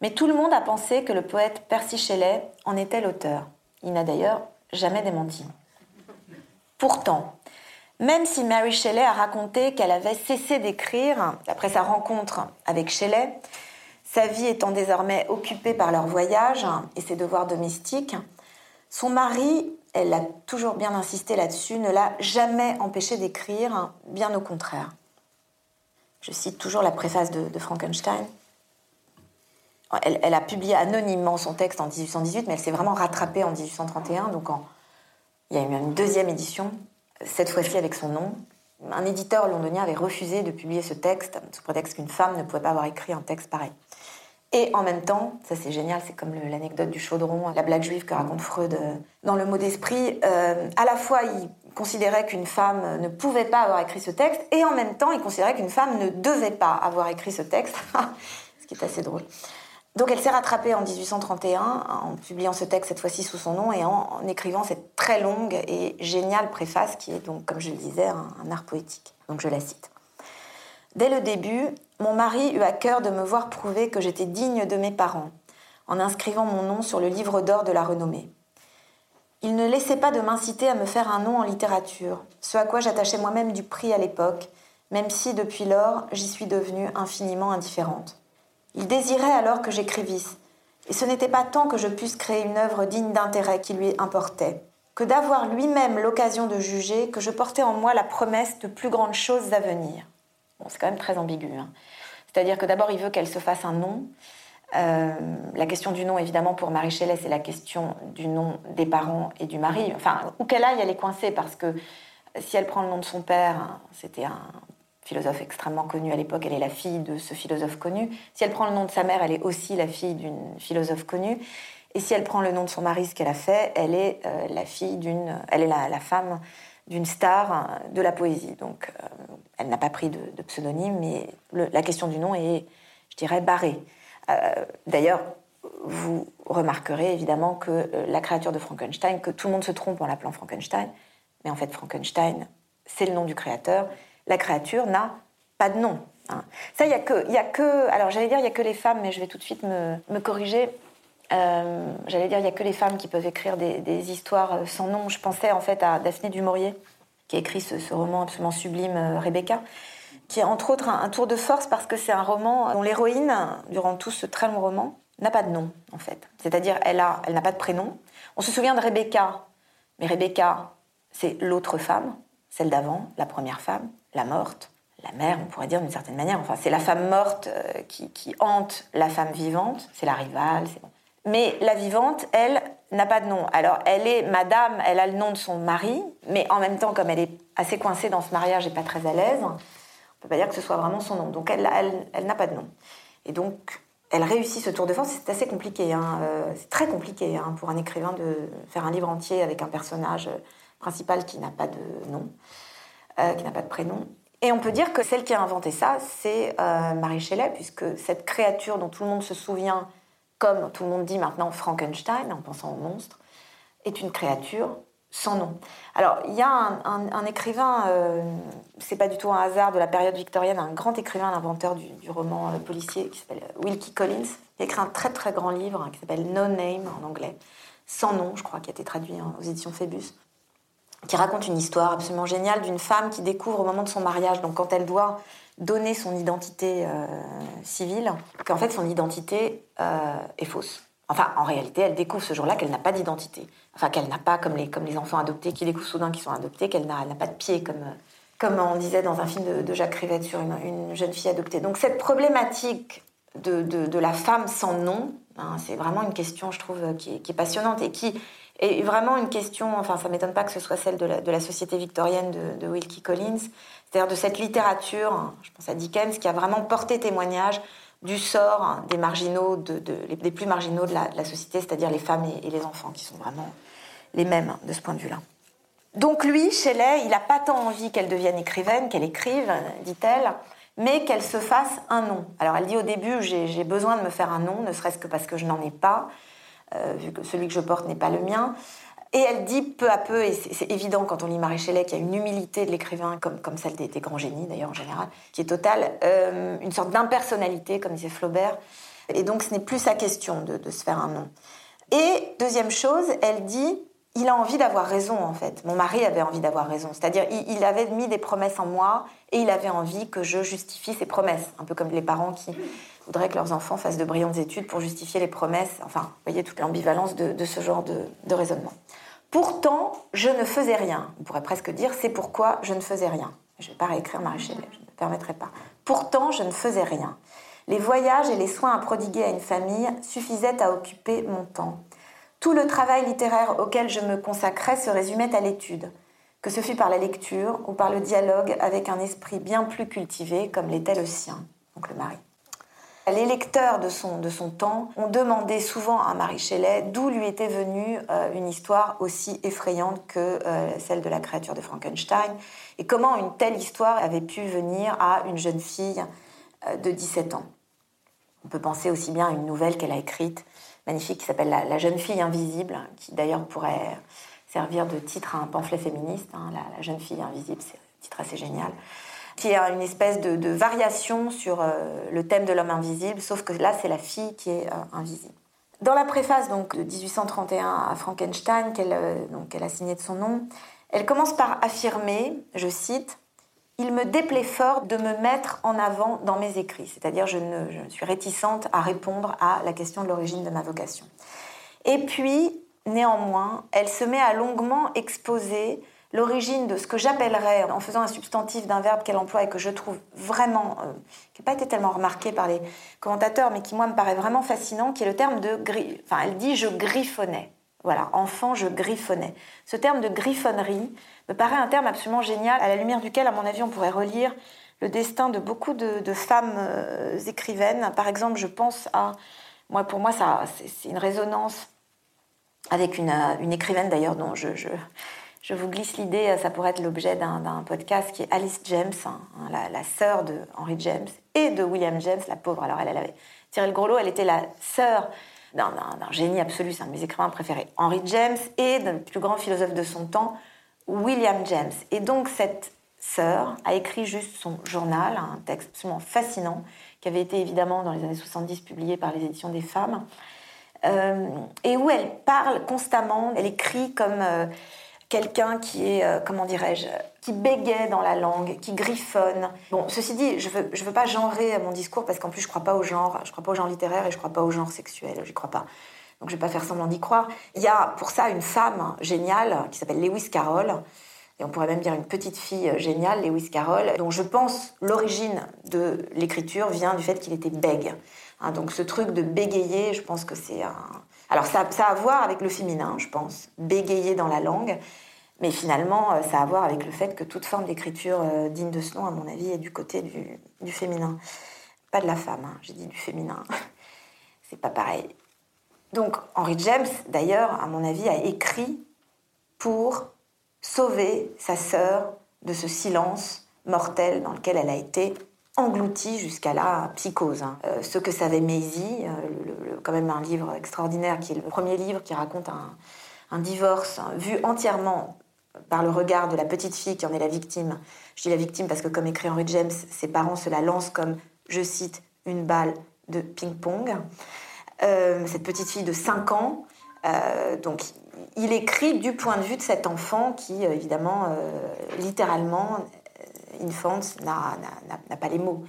Mais tout le monde a pensé que le poète Percy Shelley en était l'auteur. Il n'a d'ailleurs jamais démenti. Pourtant, même si Mary Shelley a raconté qu'elle avait cessé d'écrire après sa rencontre avec Shelley, sa vie étant désormais occupée par leur voyage et ses devoirs domestiques, son mari, elle a toujours bien insisté là-dessus, ne l'a jamais empêché d'écrire, bien au contraire. Je cite toujours la préface de, Frankenstein. Elle, a publié anonymement son texte en 1818, mais elle s'est vraiment rattrapée en 1831. Donc il y a eu une deuxième édition cette fois-ci avec son nom. Un éditeur londonien avait refusé de publier ce texte sous prétexte qu'une femme ne pouvait pas avoir écrit un texte pareil. Et en même temps, ça c'est génial, c'est comme l'anecdote du chaudron, la blague juive que raconte Freud euh, dans Le mot d'esprit. Euh, à la fois, il considérait qu'une femme ne pouvait pas avoir écrit ce texte, et en même temps, il considérait qu'une femme ne devait pas avoir écrit ce texte, ce qui est assez drôle. Donc elle s'est rattrapée en 1831 en publiant ce texte cette fois-ci sous son nom et en, écrivant cette très longue et géniale préface qui est donc, comme je le disais, un, art poétique. Donc je la cite. Dès le début, mon mari eut à cœur de me voir prouver que j'étais digne de mes parents en inscrivant mon nom sur le livre d'or de la renommée. Il ne laissait pas de m'inciter à me faire un nom en littérature, ce à quoi j'attachais moi-même du prix à l'époque, même si depuis lors j'y suis devenue infiniment indifférente. Il désirait alors que j'écrivisse, et ce n'était pas tant que je puisse créer une œuvre digne d'intérêt qui lui importait, que d'avoir lui-même l'occasion de juger que je portais en moi la promesse de plus grandes choses à venir. Bon, c'est quand même très ambigu. Hein. C'est-à-dire que d'abord, il veut qu'elle se fasse un nom. Euh, la question du nom, évidemment, pour Marie c'est la question du nom des parents et du mari. Enfin, où qu'elle aille, elle est coincée parce que si elle prend le nom de son père, c'était un philosophe extrêmement connu à l'époque, elle est la fille de ce philosophe connu. Si elle prend le nom de sa mère, elle est aussi la fille d'une philosophe connue. Et si elle prend le nom de son mari, ce qu'elle a fait, elle est euh, la fille d'une, elle est la, femme d'une star euh, de la poésie. Donc, euh, elle n'a pas pris de, pseudonyme, mais la question du nom est, je dirais, barrée. D'ailleurs, vous remarquerez évidemment que la créature de Frankenstein, que tout le monde se trompe en l'appelant Frankenstein, mais en fait, Frankenstein, c'est le nom du créateur la créature n'a pas de nom. Hein. Ça, il y a que, y a que, alors j'allais dire il y a que les femmes, mais je vais tout de suite me, corriger. Euh, j'allais dire il y a que les femmes qui peuvent écrire des, histoires sans nom. Je pensais en fait à Daphné du Maurier, qui a écrit ce, roman absolument sublime, euh, Rebecca, qui est entre autres un, tour de force parce que c'est un roman dont l'héroïne, durant tout ce très long roman, n'a pas de nom en fait. C'est-à-dire elle a, elle n'a pas de prénom. On se souvient de Rebecca, mais Rebecca, c'est l'autre femme, celle d'avant, la première femme la morte, la mère, on pourrait dire d'une certaine manière. Enfin, c'est la femme morte euh, qui, hante la femme vivante, c'est la rivale. Mais la vivante, elle, n'a pas de nom. Alors, elle est madame, elle a le nom de son mari, mais en même temps, comme elle est assez coincée dans ce mariage et pas très à l'aise, on peut pas dire que ce soit vraiment son nom. Donc, elle, n'a pas de nom. Et donc, elle réussit ce tour de force. C'est assez compliqué. Hein. Euh, c'est très compliqué hein, pour un écrivain de faire un livre entier avec un personnage principal qui n'a pas de nom. Euh, qui n'a pas de prénom. Et on peut dire que celle qui a inventé ça, c'est euh, Marie Shelley, puisque cette créature dont tout le monde se souvient, comme tout le monde dit maintenant Frankenstein, en pensant au monstre, est une créature sans nom. Alors, il y a un, écrivain, euh, c'est pas du tout un hasard de la période victorienne, un grand écrivain, l'inventeur du, roman policier qui s'appelle Wilkie Collins. Il a écrit un très très grand livre hein, qui s'appelle No Name en anglais, sans nom, je crois, qui a été traduit aux éditions Phébus qui raconte une histoire absolument géniale d'une femme qui découvre au moment de son mariage, donc quand elle doit donner son identité euh, civile, qu'en fait son identité euh, est fausse. Enfin, en réalité, elle découvre ce jour-là qu'elle n'a pas d'identité. Enfin, qu'elle n'a pas, comme les, comme les enfants adoptés qui découvrent soudain qu'ils sont adoptés, qu'elle n'a pas de pied, comme, comme on disait dans un film de, Jacques Rivette sur une, jeune fille adoptée. Donc cette problématique de, de, la femme sans nom, hein, c'est vraiment une question, je trouve, qui est passionnante et qui et vraiment une question, enfin ça m'étonne pas que ce soit celle de la, société victorienne de, Wilkie Collins, c'est-à-dire de cette littérature, je pense à Dickens, qui a vraiment porté témoignage du sort des marginaux, de, des plus marginaux de la, société, c'est-à-dire les femmes et, les enfants, qui sont vraiment les mêmes de ce point de vue-là. Donc lui, Shelley, il n'a pas tant envie qu'elle devienne écrivaine, qu'elle écrive, dit-elle, mais qu'elle se fasse un nom. Alors elle dit au début, j'ai besoin de me faire un nom, ne serait-ce que parce que je n'en ai pas, vu que celui que je porte n'est pas le mien. Et elle dit peu à peu, et c'est évident quand on lit Marie Shelley, qu'il y a une humilité de l'écrivain, comme, comme celle des, grands génies d'ailleurs en général, qui est totale, euh, une sorte d'impersonnalité, comme disait Flaubert. Et donc ce n'est plus sa question de, de se faire un nom. Et deuxième chose, elle dit, il a envie d'avoir raison en fait. Mon mari avait envie d'avoir raison. C'est-à-dire, il, avait mis des promesses en moi et il avait envie que je justifie ses promesses. Un peu comme les parents qui voudraient que leurs enfants fassent de brillantes études pour justifier les promesses. Enfin, vous voyez toute l'ambivalence de, ce genre de, raisonnement. Pourtant, je ne faisais rien. On pourrait presque dire c'est pourquoi je ne faisais rien. Je ne vais pas réécrire Marie Shelley, je ne me permettrai pas. Pourtant, je ne faisais rien. Les voyages et les soins à prodiguer à une famille suffisaient à occuper mon temps. Tout le travail littéraire auquel je me consacrais se résumait à l'étude, que ce fût par la lecture ou par le dialogue avec un esprit bien plus cultivé comme l'était le sien, donc le mari. Les lecteurs de son, de son temps ont demandé souvent à Marie Shelley d'où lui était venue euh, une histoire aussi effrayante que euh, celle de la créature de Frankenstein et comment une telle histoire avait pu venir à une jeune fille euh, de 17 ans. On peut penser aussi bien à une nouvelle qu'elle a écrite magnifique qui s'appelle la, jeune fille invisible, qui d'ailleurs pourrait servir de titre à un pamphlet féministe. Hein, la, jeune fille invisible, c'est un titre assez génial. Qui est une espèce de, variation sur euh, le thème de l'homme invisible, sauf que là, c'est la fille qui est euh, invisible. Dans la préface donc, de 1831 à Frankenstein, qu'elle euh, a signée de son nom, elle commence par affirmer, je cite, il me déplaît fort de me mettre en avant dans mes écrits, c'est-à-dire je, je suis réticente à répondre à la question de l'origine de ma vocation. Et puis, néanmoins, elle se met à longuement exposer l'origine de ce que j'appellerais, en faisant un substantif d'un verbe qu'elle emploie et que je trouve vraiment, euh, qui n'a pas été tellement remarqué par les commentateurs, mais qui moi me paraît vraiment fascinant, qui est le terme de gris. Enfin, elle dit je griffonnais. Voilà, enfant, je griffonnais. Ce terme de griffonnerie, me paraît un terme absolument génial, à la lumière duquel, à mon avis, on pourrait relire le destin de beaucoup de, femmes euh, écrivaines. Par exemple, je pense à, moi, pour moi, ça, c'est une résonance avec une, euh, écrivaine d'ailleurs dont je, vous glisse l'idée, ça pourrait être l'objet d'un podcast qui est Alice James, hein, la, la, sœur de Henry James et de William James, la pauvre. Alors elle, elle avait tiré le gros lot, elle était la sœur d'un génie absolu, c'est un de mes écrivains préférés, Henry James, et d'un plus grand philosophe de son temps, William James. Et donc cette sœur a écrit juste son journal, un texte absolument fascinant, qui avait été évidemment dans les années 70 publié par les éditions des femmes, euh, et où elle parle constamment, elle écrit comme euh, quelqu'un qui est, euh, comment dirais-je, qui bégaye dans la langue, qui griffonne. Bon, ceci dit, je veux, je veux pas genrer mon discours parce qu'en plus je crois pas au genre, je crois pas au genre littéraire et je crois pas au genre sexuel, j'y crois pas donc je ne vais pas faire semblant d'y croire. Il y a pour ça une femme géniale qui s'appelle Lewis Carroll, et on pourrait même dire une petite fille géniale, Lewis Carroll, dont je pense l'origine de l'écriture vient du fait qu'il était bègue. Hein, donc ce truc de bégayer, je pense que c'est un... Alors ça, a à voir avec le féminin, je pense, bégayer dans la langue, mais finalement euh, ça a à voir avec le fait que toute forme d'écriture euh, digne de ce nom, à mon avis, est du côté du, du féminin. Pas de la femme, hein, j'ai dit du féminin. c'est pas pareil. Donc Henry James, d'ailleurs, à mon avis, a écrit pour sauver sa sœur de ce silence mortel dans lequel elle a été engloutie jusqu'à la psychose. Hein. Euh, ce que savait Maisie, euh, quand même un livre extraordinaire, qui est le premier livre qui raconte un, divorce hein, vu entièrement par le regard de la petite fille qui en est la victime. Je dis la victime parce que, comme écrit Henry James, ses parents se la lancent comme, je cite, une balle de ping-pong. Euh, cette petite fille de 5 ans. Donc, il écrit du point de vue de cet enfant qui, évidemment, littéralement, infant, n'a pas les mots,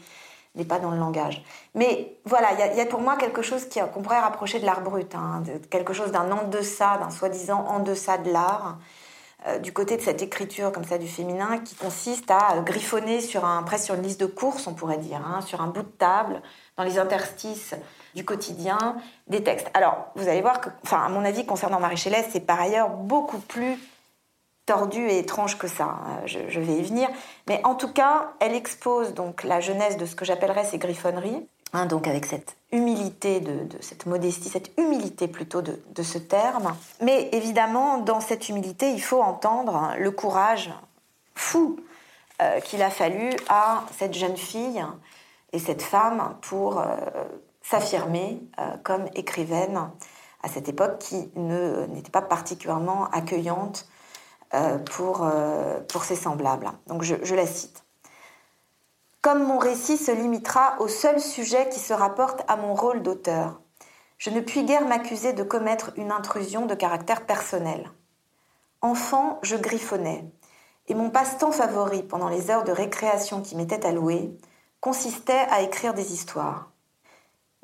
n'est pas dans le langage. Mais voilà, il y, a pour moi quelque chose qu'on pourrait rapprocher de l'art brut, hein, quelque chose d'un en-deçà, d'un soi-disant en-deçà de l'art, du côté de cette écriture comme ça du féminin qui consiste à griffonner sur un, presque sur une liste de courses, on pourrait dire, hein, sur un bout de table, dans les interstices du quotidien, des textes. Alors, vous allez voir que, enfin, à mon avis, concernant Marie Shelley, c'est par ailleurs beaucoup plus tordu et étrange que ça. Euh, je, vais y venir. Mais en tout cas, elle expose donc la jeunesse de ce que j'appellerais ces griffonneries. Hein, donc avec cette humilité, de, cette modestie, cette humilité plutôt de, ce terme. Mais évidemment, dans cette humilité, il faut entendre le courage fou euh, qu'il a fallu à cette jeune fille et cette femme pour euh, s'affirmer euh, comme écrivaine à cette époque qui n'était pas particulièrement accueillante pour, pour ses semblables. Donc je la cite. Comme mon récit se limitera au seul sujet qui se rapporte à mon rôle d'auteur, je ne puis guère m'accuser de commettre une intrusion de caractère personnel. Enfant, je griffonnais, et mon passe-temps favori pendant les heures de récréation qui m'étaient allouées consistait à écrire des histoires.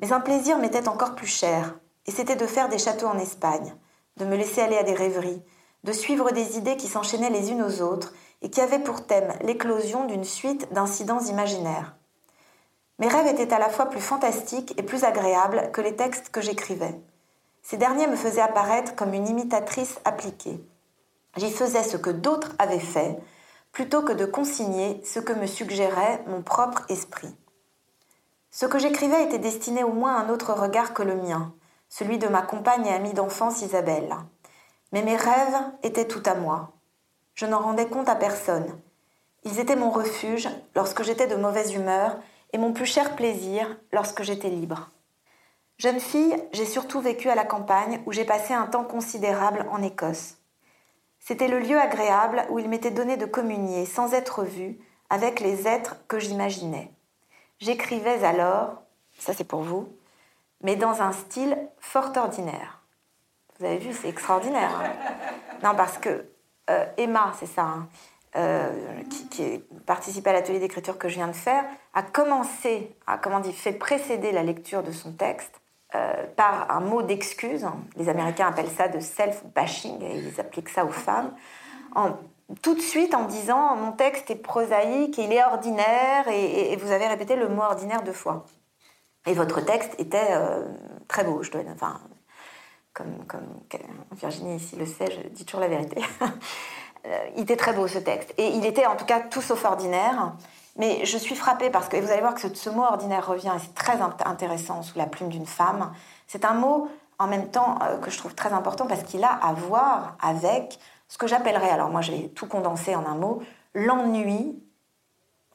Mais un plaisir m'était encore plus cher, et c'était de faire des châteaux en Espagne, de me laisser aller à des rêveries, de suivre des idées qui s'enchaînaient les unes aux autres et qui avait pour thème l'éclosion d'une suite d'incidents imaginaires. Mes rêves étaient à la fois plus fantastiques et plus agréables que les textes que j'écrivais. Ces derniers me faisaient apparaître comme une imitatrice appliquée. J'y faisais ce que d'autres avaient fait, plutôt que de consigner ce que me suggérait mon propre esprit. Ce que j'écrivais était destiné au moins à un autre regard que le mien, celui de ma compagne et amie d'enfance Isabelle. Mais mes rêves étaient tout à moi, je n'en rendais compte à personne. Ils étaient mon refuge lorsque j'étais de mauvaise humeur et mon plus cher plaisir lorsque j'étais libre. Jeune fille, j'ai surtout vécu à la campagne où j'ai passé un temps considérable en Écosse. C'était le lieu agréable où il m'était donné de communier sans être vue avec les êtres que j'imaginais. J'écrivais alors, ça c'est pour vous, mais dans un style fort ordinaire. Vous avez vu, c'est extraordinaire. Hein. non, parce que euh, Emma, c'est ça, hein, euh, qui, qui participe à l'atelier d'écriture que je viens de faire, a commencé, a comment dit, fait précéder la lecture de son texte euh, par un mot d'excuse. Les Américains appellent ça de self-bashing ils appliquent ça aux femmes. tout de suite en disant mon texte est prosaïque, il est ordinaire et, vous avez répété le mot ordinaire deux fois. Et votre texte était très beau, je dois, enfin, comme, Virginie ici le sait, je dis toujours la vérité. Euh, il était très beau ce texte. Et il était en tout cas tout sauf ordinaire. Mais je suis frappée parce que vous allez voir que ce, mot ordinaire revient et c'est très intéressant sous la plume d'une femme. C'est un mot en même temps euh, que je trouve très important parce qu'il a à voir avec ce que j'appellerais, alors moi je vais tout condenser en un mot, l'ennui,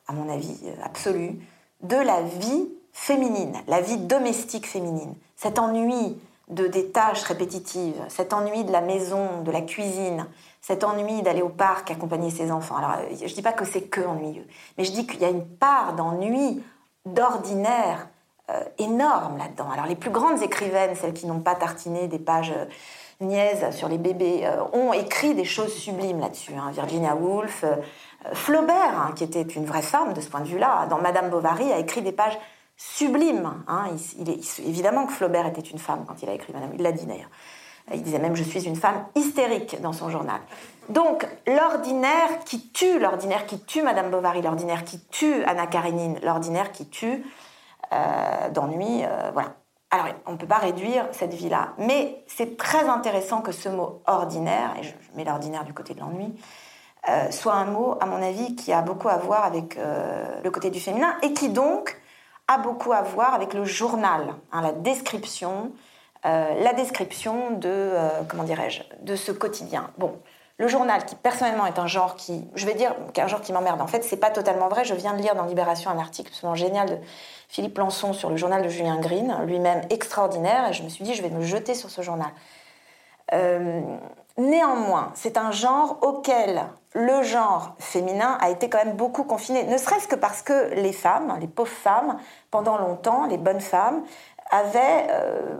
à mon avis euh, absolu, de la vie féminine, la vie domestique féminine. Cet ennui de des tâches répétitives, cet ennui de la maison, de la cuisine, cet ennui d'aller au parc accompagner ses enfants. Alors, euh, je ne dis pas que c'est que ennuyeux, mais je dis qu'il y a une part d'ennui, d'ordinaire euh, énorme là-dedans. Alors, les plus grandes écrivaines, celles qui n'ont pas tartiné des pages euh, niaises sur les bébés, ont écrit des choses sublimes là-dessus. Hein. Virginia Woolf, Flaubert, hein, qui était une vraie femme de ce point de vue-là, dans Madame Bovary, a écrit des pages sublime. Hein. Il, est, évidemment que Flaubert était une femme quand il a écrit Madame, il l'a dit d'ailleurs. Il disait même Je suis une femme hystérique dans son journal. Donc, l'ordinaire qui tue, l'ordinaire qui tue Madame Bovary, l'ordinaire qui tue Anna Karenine, l'ordinaire qui tue euh, d'ennui, euh, voilà. Alors, on ne peut pas réduire cette vie-là. Mais c'est très intéressant que ce mot ordinaire, et je, mets l'ordinaire du côté de l'ennui, euh, soit un mot, à mon avis, qui a beaucoup à voir avec le côté du féminin et qui donc a beaucoup à voir avec le journal, hein, la description, euh, la description de euh, comment dirais-je, de ce quotidien. Bon, le journal, qui personnellement est un genre qui, je vais dire, un genre qui m'emmerde. En fait, c'est pas totalement vrai. Je viens de lire dans Libération un article absolument génial de Philippe Lançon sur le journal de Julien Green, lui-même extraordinaire, et je me suis dit, je vais me jeter sur ce journal. Euh, néanmoins, c'est un genre auquel le genre féminin a été quand même beaucoup confiné, ne serait-ce que parce que les femmes, les pauvres femmes, pendant longtemps, les bonnes femmes, avaient euh,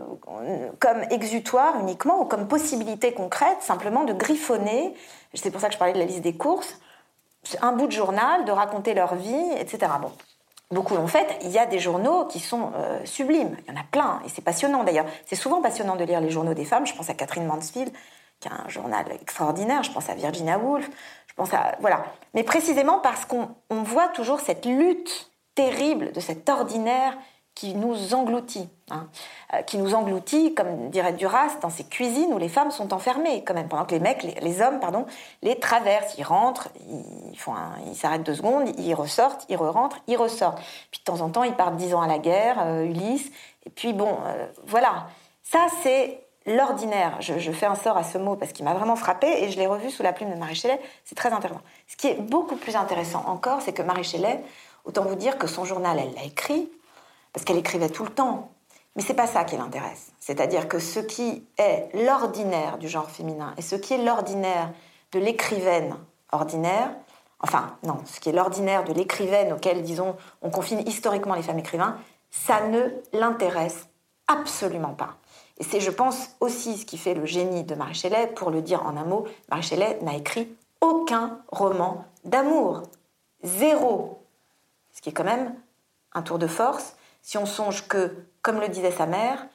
comme exutoire uniquement ou comme possibilité concrète simplement de griffonner, c'est pour ça que je parlais de la liste des courses, un bout de journal, de raconter leur vie, etc. Bon, Beaucoup l'ont fait. Il y a des journaux qui sont euh, sublimes. Il y en a plein. Et c'est passionnant d'ailleurs. C'est souvent passionnant de lire les journaux des femmes. Je pense à Catherine Mansfield, qui a un journal extraordinaire. Je pense à Virginia Woolf. Je pense à. Voilà. Mais précisément parce qu'on voit toujours cette lutte terrible de cet ordinaire qui nous engloutit, hein. euh, qui nous engloutit, comme dirait Duras, dans ces cuisines où les femmes sont enfermées, quand même, pendant que les mecs, les, hommes, pardon, les traversent, ils rentrent, ils font, ils s'arrêtent deux secondes, ils ressortent, ils re-rentrent, ils ressortent. Puis de temps en temps, ils partent dix ans à la guerre, euh, Ulysse, et puis bon, euh, voilà. Ça, c'est l'ordinaire. Je, fais un sort à ce mot parce qu'il m'a vraiment frappé et je l'ai revu sous la plume de Marie Shelley. C'est très intéressant. Ce qui est beaucoup plus intéressant encore, c'est que Marie Shelley, autant vous dire que son journal, elle l'a écrit, parce qu'elle écrivait tout le temps. Mais c'est pas ça qui l'intéresse. C'est-à-dire que ce qui est l'ordinaire du genre féminin et ce qui est l'ordinaire de l'écrivaine ordinaire, enfin non, ce qui est l'ordinaire de l'écrivaine auquel, disons, on confine historiquement les femmes écrivains, ça ne l'intéresse absolument pas. Et c'est, je pense, aussi ce qui fait le génie de Marie Shelley. Pour le dire en un mot, Marie Shelley n'a écrit aucun roman d'amour. Zéro. Ce qui est quand même un tour de force si on songe que, comme le disait sa mère,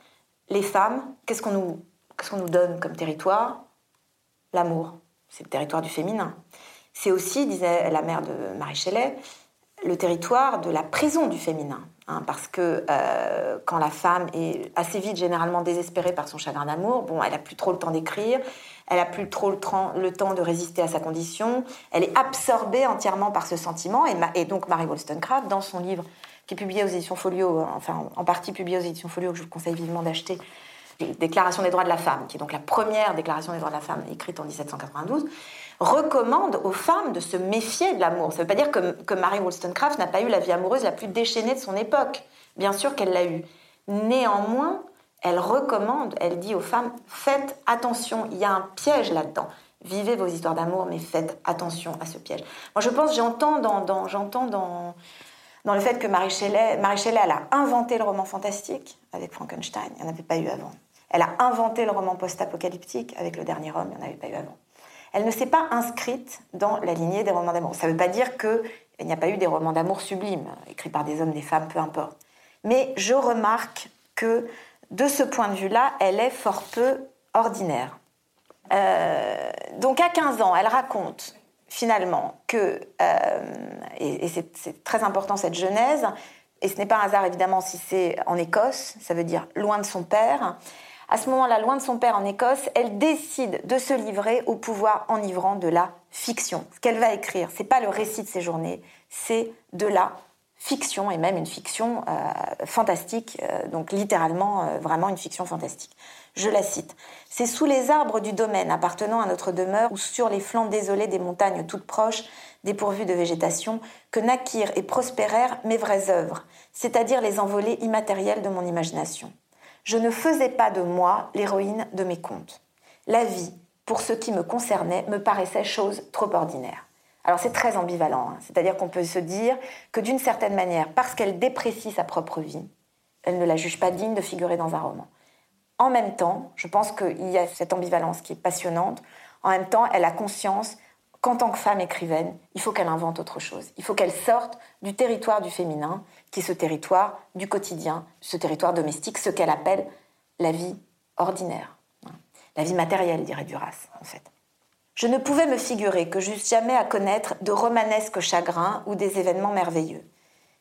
les femmes, qu'est-ce qu'on nous, donne comme territoire? L'amour. C'est le territoire du féminin. C'est aussi, disait la mère de Marie Shelley, le territoire de la prison du féminin. Hein, parce que euh, quand la femme est assez vite généralement désespérée par son chagrin d'amour, bon, elle a plus trop le temps d'écrire, elle a plus trop le, temps de résister à sa condition, elle est absorbée entièrement par ce sentiment. Et, donc Marie Wollstonecraft, dans son livre qui est publié aux éditions Folio, euh, enfin en partie publié aux éditions Folio, que je vous conseille vivement d'acheter, Déclaration des droits de la femme, qui est donc la première déclaration des droits de la femme écrite en 1792, recommande aux femmes de se méfier de l'amour. Ça ne veut pas dire que, que Mary Wollstonecraft n'a pas eu la vie amoureuse la plus déchaînée de son époque. Bien sûr qu'elle l'a eu. Néanmoins, elle recommande, elle dit aux femmes, faites attention, il y a un piège là-dedans. Vivez vos histoires d'amour, mais faites attention à ce piège. Moi, je pense, j'entends dans, j'entends dans, dans le fait que Marie Shelley, Marie Shelley, elle a inventé le roman fantastique avec Frankenstein, il n'y en avait pas eu avant. Elle a inventé le roman post-apocalyptique avec Le Dernier Homme, il n'y en avait pas eu avant. Elle ne s'est pas inscrite dans la lignée des romans d'amour. Ça ne veut pas dire qu'il n'y a pas eu des romans d'amour sublimes, écrits par des hommes, des femmes, peu importe. Mais je remarque que, de ce point de vue-là, elle est fort peu ordinaire. Euh, donc à 15 ans, elle raconte finalement que, euh, et, c'est très important cette genèse, et ce n'est pas un hasard évidemment si c'est en Écosse, ça veut dire loin de son père. À ce moment-là, loin de son père en Écosse, elle décide de se livrer au pouvoir enivrant de la fiction. Ce qu'elle va écrire, c'est pas le récit de ses journées, c'est de la fiction et même une fiction euh, fantastique, euh, donc littéralement vraiment une fiction fantastique. Je la cite. C'est sous les arbres du domaine appartenant à notre demeure ou sur les flancs désolés des montagnes toutes proches, dépourvues de végétation, que naquirent et prospérèrent mes vraies œuvres, c'est-à-dire les envolées immatérielles de mon imagination. Je ne faisais pas de moi l'héroïne de mes contes. La vie, pour ce qui me concernait, me paraissait chose trop ordinaire. Alors c'est très ambivalent, hein. c'est-à-dire qu'on peut se dire que d'une certaine manière, parce qu'elle déprécie sa propre vie, elle ne la juge pas digne de figurer dans un roman. En même temps, je pense qu'il y a cette ambivalence qui est passionnante. En même temps, elle a conscience qu'en tant que femme écrivaine, il faut qu'elle invente autre chose. Il faut qu'elle sorte du territoire du féminin, qui est ce territoire du quotidien, ce territoire domestique, ce qu'elle appelle la vie ordinaire. La vie matérielle, dirait Duras, en fait. Je ne pouvais me figurer que j'eusse jamais à connaître de romanesques chagrins ou des événements merveilleux.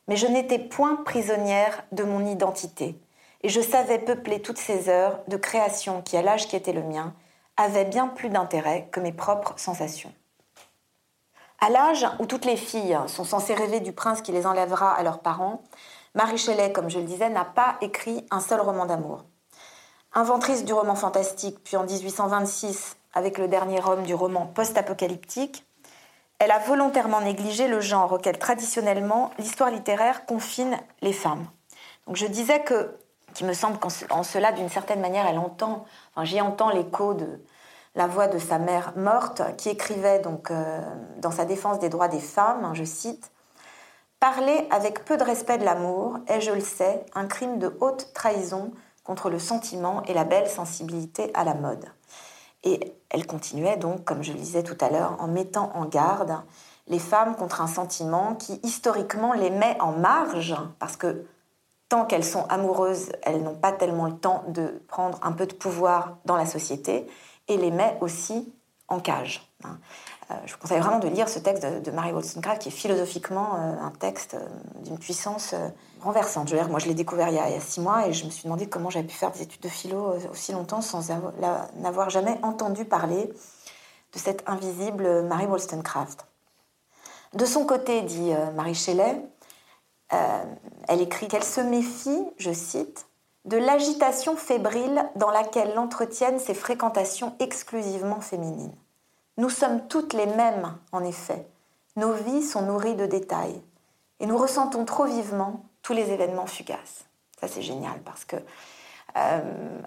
Mais je n'étais point prisonnière de mon identité, et je savais peupler toutes ces heures de création qui, à l'âge qui était le mien, avaient bien plus d'intérêt que mes propres sensations. À l'âge où toutes les filles sont censées rêver du prince qui les enlèvera à leurs parents, Marie Shelley, comme je le disais, n'a pas écrit un seul roman d'amour. Inventrice du roman fantastique, puis en 1826 avec le dernier homme du roman post-apocalyptique, elle a volontairement négligé le genre auquel traditionnellement l'histoire littéraire confine les femmes. Donc je disais que qui me semble qu'en cela, d'une certaine manière, elle entend, enfin, j'y entends l'écho de la voix de sa mère morte, qui écrivait donc euh, dans sa défense des droits des femmes, hein, je cite, Parler avec peu de respect de l'amour est, je le sais, un crime de haute trahison contre le sentiment et la belle sensibilité à la mode. Et elle continuait donc, comme je le disais tout à l'heure, en mettant en garde les femmes contre un sentiment qui historiquement les met en marge, parce que tant qu'elles sont amoureuses, elles n'ont pas tellement le temps de prendre un peu de pouvoir dans la société et les met aussi en cage. Hein. Euh, je vous conseille vraiment de lire ce texte de, Mary Wollstonecraft, qui est philosophiquement euh, un texte euh, d'une puissance renversante. Je moi, je l'ai découvert il y, a, six mois et je me suis demandé comment j'avais pu faire des études de philo aussi longtemps sans n'avoir jamais entendu parler de cette invisible Mary Wollstonecraft. De son côté, dit Marie Shelley, elle écrit qu'elle se méfie, je cite, de l'agitation fébrile dans laquelle l'entretiennent ses fréquentations exclusivement féminines. Nous sommes toutes les mêmes, en effet. Nos vies sont nourries de détails. Et nous ressentons trop vivement tous les événements fugaces. Ça, c'est génial parce que euh,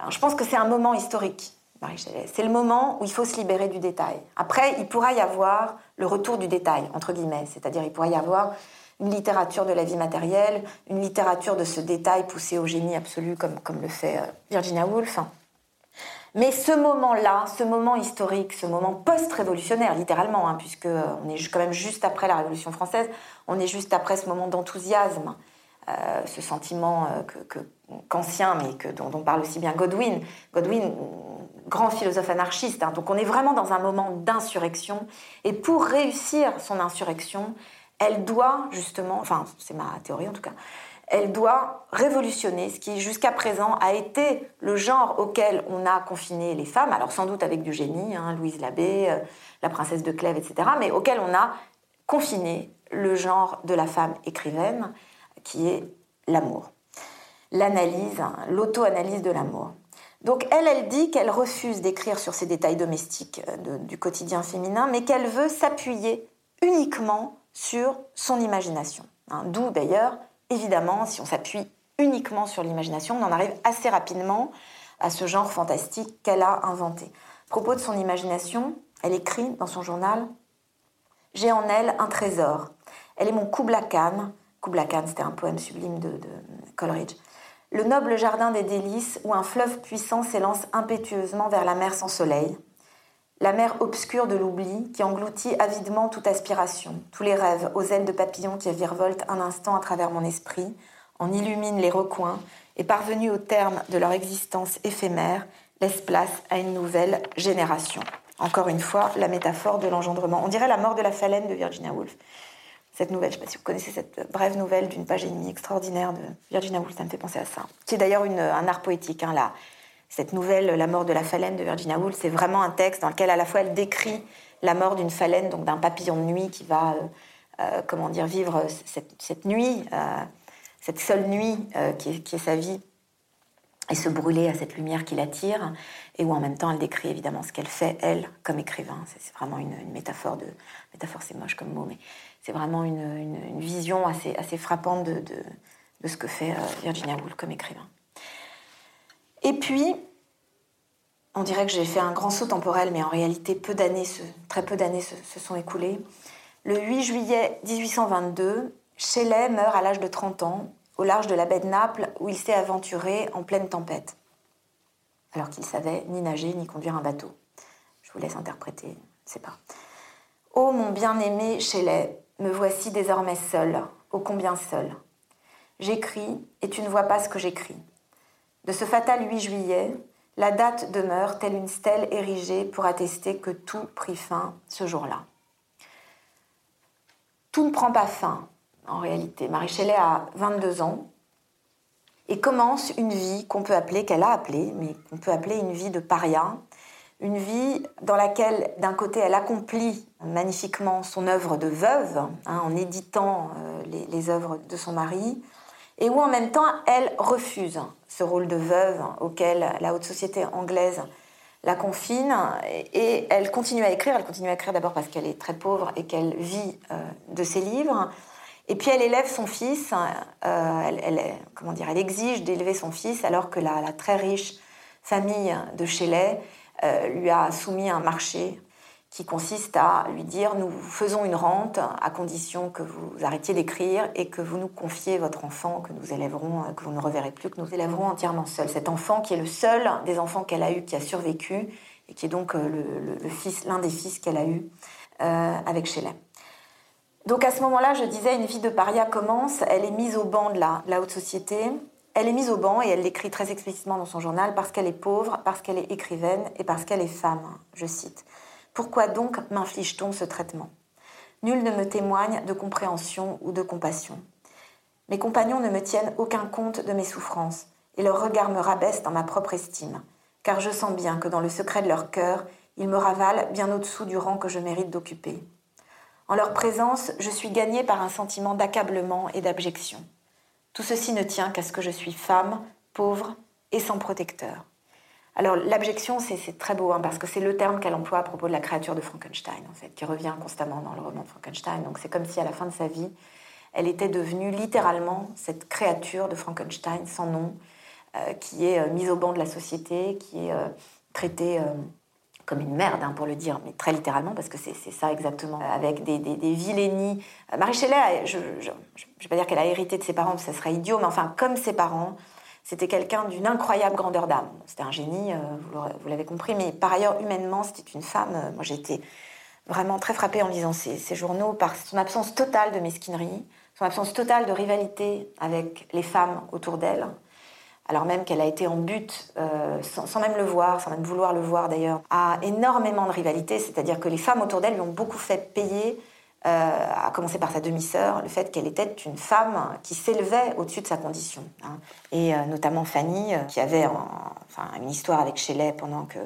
je pense que c'est un moment historique, Marie C'est le moment où il faut se libérer du détail. Après, il pourra y avoir le retour du détail, entre guillemets. C'est-à-dire, il pourra y avoir une littérature de la vie matérielle, une littérature de ce détail poussé au génie absolu, comme, comme le fait euh, Virginia Woolf. Mais ce moment-là, ce moment historique, ce moment post-révolutionnaire, littéralement, hein, puisque euh, on est quand même juste après la Révolution française, on est juste après ce moment d'enthousiasme, euh, ce sentiment euh, qu'ancien, mais que, dont, parle aussi bien Godwin. Godwin, grand philosophe anarchiste. Hein. donc on est vraiment dans un moment d'insurrection. Et pour réussir son insurrection, elle doit justement, enfin c'est ma théorie en tout cas, elle doit révolutionner ce qui jusqu'à présent a été le genre auquel on a confiné les femmes, alors sans doute avec du génie, hein, Louise Labbé, euh, la princesse de Clèves, etc., mais auquel on a confiné le genre de la femme écrivaine, qui est l'amour. L'analyse, hein, l'auto-analyse de l'amour. Donc elle, elle dit qu'elle refuse d'écrire sur ces détails domestiques euh, du quotidien féminin, mais qu'elle veut s'appuyer uniquement sur son imagination. Hein. D'où d'ailleurs évidemment, si on s'appuie uniquement sur l'imagination, on en arrive assez rapidement à ce genre fantastique qu'elle a inventé. À propos de son imagination, elle écrit dans son journal J'ai en elle un trésor. Elle est mon Kubla Khan. Kubla Khan, c'était un poème sublime de, de, Coleridge. Le noble jardin des délices où un fleuve puissant s'élance impétueusement vers la mer sans soleil. La mer obscure de l'oubli qui engloutit avidement toute aspiration, tous les rêves aux ailes de papillons qui virevoltent un instant à travers mon esprit, en illumine les recoins et parvenus au terme de leur existence éphémère, laisse place à une nouvelle génération. Encore une fois, la métaphore de l'engendrement. On dirait la mort de la phalène de Virginia Woolf. Cette nouvelle, je ne sais pas si vous connaissez cette brève nouvelle d'une page et demie extraordinaire de Virginia Woolf, ça me fait penser à ça. Qui est d'ailleurs un art poétique, hein, là cette nouvelle, La mort de la phalène de Virginia Woolf, c'est vraiment un texte dans lequel à la fois elle décrit la mort d'une phalène, donc d'un papillon de nuit qui va, euh, euh, comment dire, vivre cette, nuit, euh, cette seule nuit qui est, sa vie, et se brûler à cette lumière qui l'attire, et où en même temps elle décrit évidemment ce qu'elle fait, elle, comme écrivain. C'est vraiment une, métaphore de... Métaphore, c'est moche comme mot, mais c'est vraiment une, vision assez, assez frappante de, de, ce que fait Virginia Woolf comme écrivain. Et puis, on dirait que j'ai fait un grand saut temporel, mais en réalité, très peu d'années se, sont écoulées. Le 8 juillet 1822, Shelley meurt à l'âge de 30 ans, au large de la baie de Naples, où il s'est aventuré en pleine tempête, alors qu'il savait ni nager ni conduire un bateau. Je vous laisse interpréter, je ne sais pas. Ô mon bien-aimé Shelley, me voici désormais seul, ô combien seul. J'écris et tu ne vois pas ce que j'écris. De ce fatal 8 juillet, la date demeure telle une stèle érigée pour attester que tout prit fin ce jour-là. Tout ne prend pas fin, en réalité. Marie Shelley a 22 ans et commence une vie qu'on peut appeler, qu'elle a appelée, mais qu'on peut appeler une vie de paria, une vie dans laquelle, d'un côté, elle accomplit magnifiquement son œuvre de veuve, hein, en éditant euh, les, les œuvres de son mari, et où en même temps elle refuse ce rôle de veuve auquel la haute société anglaise la confine et elle continue à écrire. Elle continue à écrire d'abord parce qu'elle est très pauvre et qu'elle vit euh, de ses livres. Et puis elle élève son fils. Euh, elle, comment dire, elle exige d'élever son fils alors que la, très riche famille de Shelley euh, lui a soumis un marché qui consiste à lui dire nous faisons une rente à condition que vous arrêtiez d'écrire et que vous nous confiez votre enfant que nous élèverons, que vous ne reverrez plus, que nous élèverons entièrement seul. Cet enfant qui est le seul des enfants qu'elle a eu qui a survécu et qui est donc euh, le, fils, l'un des fils qu'elle a eu euh, avec Shelley. Donc à ce moment-là, je disais, une vie de paria commence, elle est mise au banc de la, la haute société, elle est mise au banc et elle l'écrit très explicitement dans son journal parce qu'elle est pauvre, parce qu'elle est écrivaine et parce qu'elle est femme, je cite. Pourquoi donc m'inflige-t-on ce traitement? Nul ne me témoigne de compréhension ou de compassion. Mes compagnons ne me tiennent aucun compte de mes souffrances, et leur regard me rabaisse dans ma propre estime, car je sens bien que dans le secret de leur cœur, ils me ravalent bien au-dessous du rang que je mérite d'occuper. En leur présence, je suis gagnée par un sentiment d'accablement et d'abjection. Tout ceci ne tient qu'à ce que je suis femme, pauvre et sans protecteur. Alors l'abjection, c'est très beau, hein, parce que c'est le terme qu'elle emploie à propos de la créature de Frankenstein, en fait, qui revient constamment dans le roman de Frankenstein. Donc c'est comme si à la fin de sa vie, elle était devenue littéralement cette créature de Frankenstein sans nom, euh, qui est euh, mise au banc de la société, qui est euh, traitée comme une merde, hein, pour le dire, mais très littéralement, parce que c'est ça exactement, avec des, des, des vilainies. Marie Shelley, je ne vais pas dire qu'elle a hérité de ses parents, ça serait idiot, mais enfin, comme ses parents, c'était quelqu'un d'une incroyable grandeur d'âme. C'était un génie, vous l'avez compris, mais par ailleurs, humainement, c'était une femme. Moi, j'ai été vraiment très frappée en lisant ces, journaux par son absence totale de mesquinerie, son absence totale de rivalité avec les femmes autour d'elle, alors même qu'elle a été en but, euh, sans, même le voir, sans même vouloir le voir d'ailleurs, à énormément de rivalité, c'est-à-dire que les femmes autour d'elle lui ont beaucoup fait payer, euh, à commencer par sa demi-sœur, le fait qu'elle était une femme qui s'élevait au-dessus de sa condition. Hein. Et euh, notamment Fanny, qui avait enfin, une histoire avec Shelley pendant que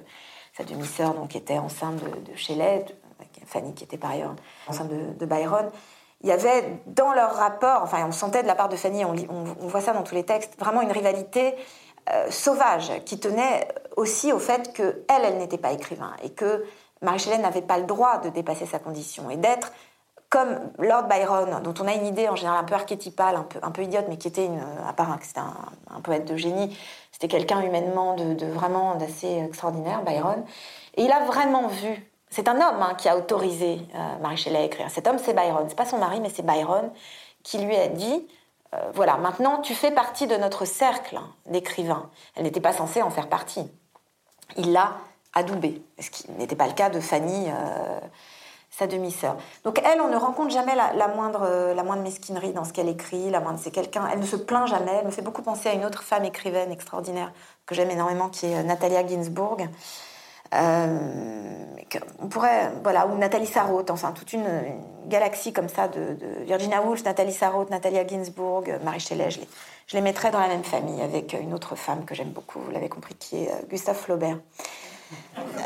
sa demi-sœur était enceinte de, de Shelley, Fanny qui était par ailleurs enceinte de, Byron il y avait dans leur rapport, enfin on sentait de la part de Fanny, on, voit ça dans tous les textes, vraiment une rivalité euh, sauvage qui tenait aussi au fait que elle, elle n'était pas écrivain et que Marie-Hélène n'avait pas le droit de dépasser sa condition et d'être comme Lord Byron, dont on a une idée en général un peu archétypale, un peu, un peu idiote, mais qui était, une, à part que c'était un, poète de génie, c'était quelqu'un humainement de, vraiment d'assez extraordinaire, Byron. Et il a vraiment vu c'est un homme hein, qui a autorisé euh, Marie Shelley à écrire. Cet homme, c'est Byron. C'est pas son mari, mais c'est Byron qui lui a dit euh, voilà, maintenant tu fais partie de notre cercle d'écrivains. Elle n'était pas censée en faire partie. Il l'a adoubée, ce qui n'était pas le cas de Fanny, euh, sa demi-sœur. Donc elle, on ne rencontre jamais la, moindre, la moindre mesquinerie dans ce qu'elle écrit, la moindre, c'est quelqu'un, elle ne se plaint jamais, elle me fait beaucoup penser à une autre femme écrivaine extraordinaire que j'aime énormément, qui est Natalia Ginsburg. Euh, on pourrait, voilà, ou Nathalie Sarraute, enfin toute une, galaxie comme ça de, Virginia Woolf, Nathalie Sarraute, Natalia Ginsburg, Marie Shelley, je les, mettrais dans la même famille avec une autre femme que j'aime beaucoup, vous l'avez compris, qui est euh, Gustave Flaubert.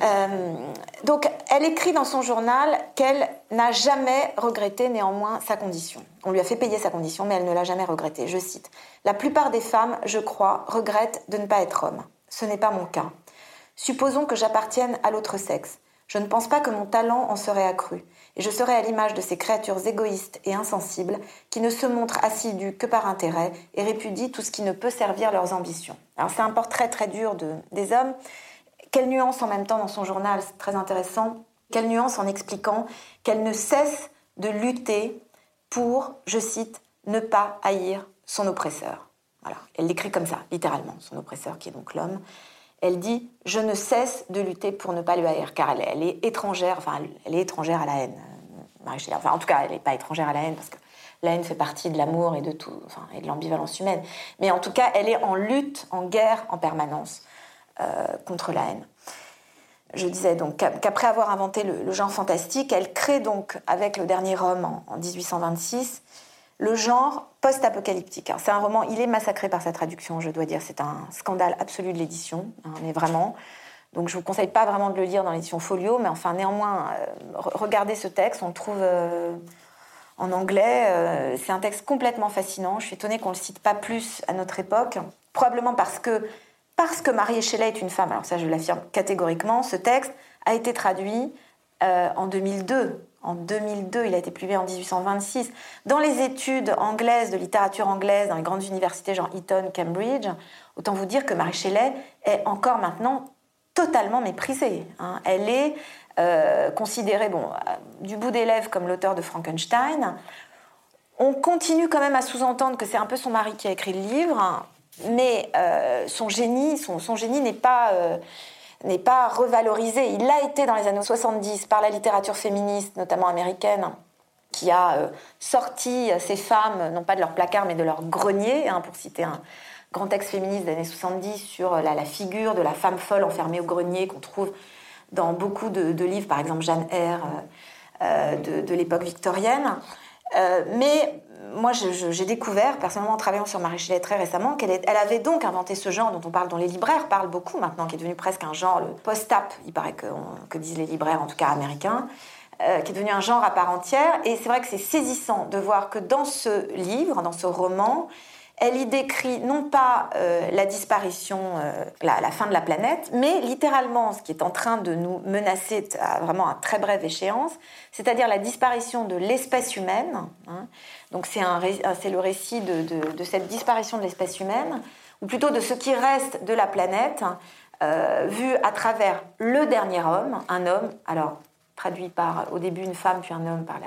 Euh, donc, elle écrit dans son journal qu'elle n'a jamais regretté néanmoins sa condition. On lui a fait payer sa condition, mais elle ne l'a jamais regretté. Je cite La plupart des femmes, je crois, regrettent de ne pas être homme. Ce n'est pas mon cas. Supposons que j'appartienne à l'autre sexe. Je ne pense pas que mon talent en serait accru, et je serais à l'image de ces créatures égoïstes et insensibles qui ne se montrent assidues que par intérêt et répudient tout ce qui ne peut servir leurs ambitions. Alors c'est un portrait très dur de, des hommes. Quelle nuance en même temps dans son journal, c'est très intéressant. Quelle nuance en expliquant qu'elle ne cesse de lutter pour, je cite, ne pas haïr son oppresseur. Voilà, elle l'écrit comme ça, littéralement, son oppresseur qui est donc l'homme elle dit Je ne cesse de lutter pour ne pas lui haïr, car elle, est étrangère, enfin, elle est étrangère à la haine, Marie Enfin, en tout cas, elle n'est pas étrangère à la haine, parce que la haine fait partie de l'amour et de tout, enfin, et de l'ambivalence humaine. Mais en tout cas, elle est en lutte, en guerre en permanence euh, contre la haine. Je disais donc qu'après avoir inventé le, genre fantastique, elle crée donc, avec le dernier Rome en 1826, le genre post-apocalyptique. C'est un roman, il est massacré par sa traduction, je dois dire. C'est un scandale absolu de l'édition, hein, mais vraiment. Donc je ne vous conseille pas vraiment de le lire dans l'édition Folio, mais enfin néanmoins, euh, regardez ce texte, on le trouve euh, en anglais. Euh, c'est un texte complètement fascinant. Je suis étonnée qu'on ne le cite pas plus à notre époque, probablement parce que, parce que Marie Shelley est une femme, alors ça je l'affirme catégoriquement, ce texte a été traduit en 2002 en 2002, il a été publié en 1826. Dans les études anglaises, de littérature anglaise, dans les grandes universités genre Eton, Cambridge, autant vous dire que Marie Shelley est encore maintenant totalement méprisée. Hein. Elle est euh, considérée, bon, euh, du bout des lèvres comme l'auteur de Frankenstein. On continue quand même à sous-entendre que c'est un peu son mari qui a écrit le livre, mais euh, son génie, son, génie n'est pas n'est pas revalorisé. Il l'a été dans les années 70 par la littérature féministe, notamment américaine, qui a euh, sorti ces femmes, non pas de leur placard, mais de leur grenier, hein, pour citer un grand texte féministe des années 70 sur la, figure de la femme folle enfermée au grenier qu'on trouve dans beaucoup de, livres, par exemple Jeanne Eyre de, de l'époque victorienne. mais moi, j'ai découvert, personnellement, en travaillant sur Marie Shelley très récemment, qu'elle elle avait donc inventé ce genre dont on parle, dont les libraires parlent beaucoup maintenant, qui est devenu presque un genre, le post-up, il paraît que, que, disent les libraires, en tout cas américains, euh, qui est devenu un genre à part entière. Et c'est vrai que c'est saisissant de voir que dans ce livre, dans ce roman, elle y décrit non pas euh, la disparition, euh, la, fin de la planète, mais littéralement ce qui est en train de nous menacer à vraiment à très brève échéance, c'est-à-dire la disparition de l'espèce humaine. Hein. Donc c'est le récit de, cette disparition de l'espèce humaine, ou plutôt de ce qui reste de la planète, euh, vu à travers le dernier homme, un homme, alors traduit par au début une femme, puis un homme par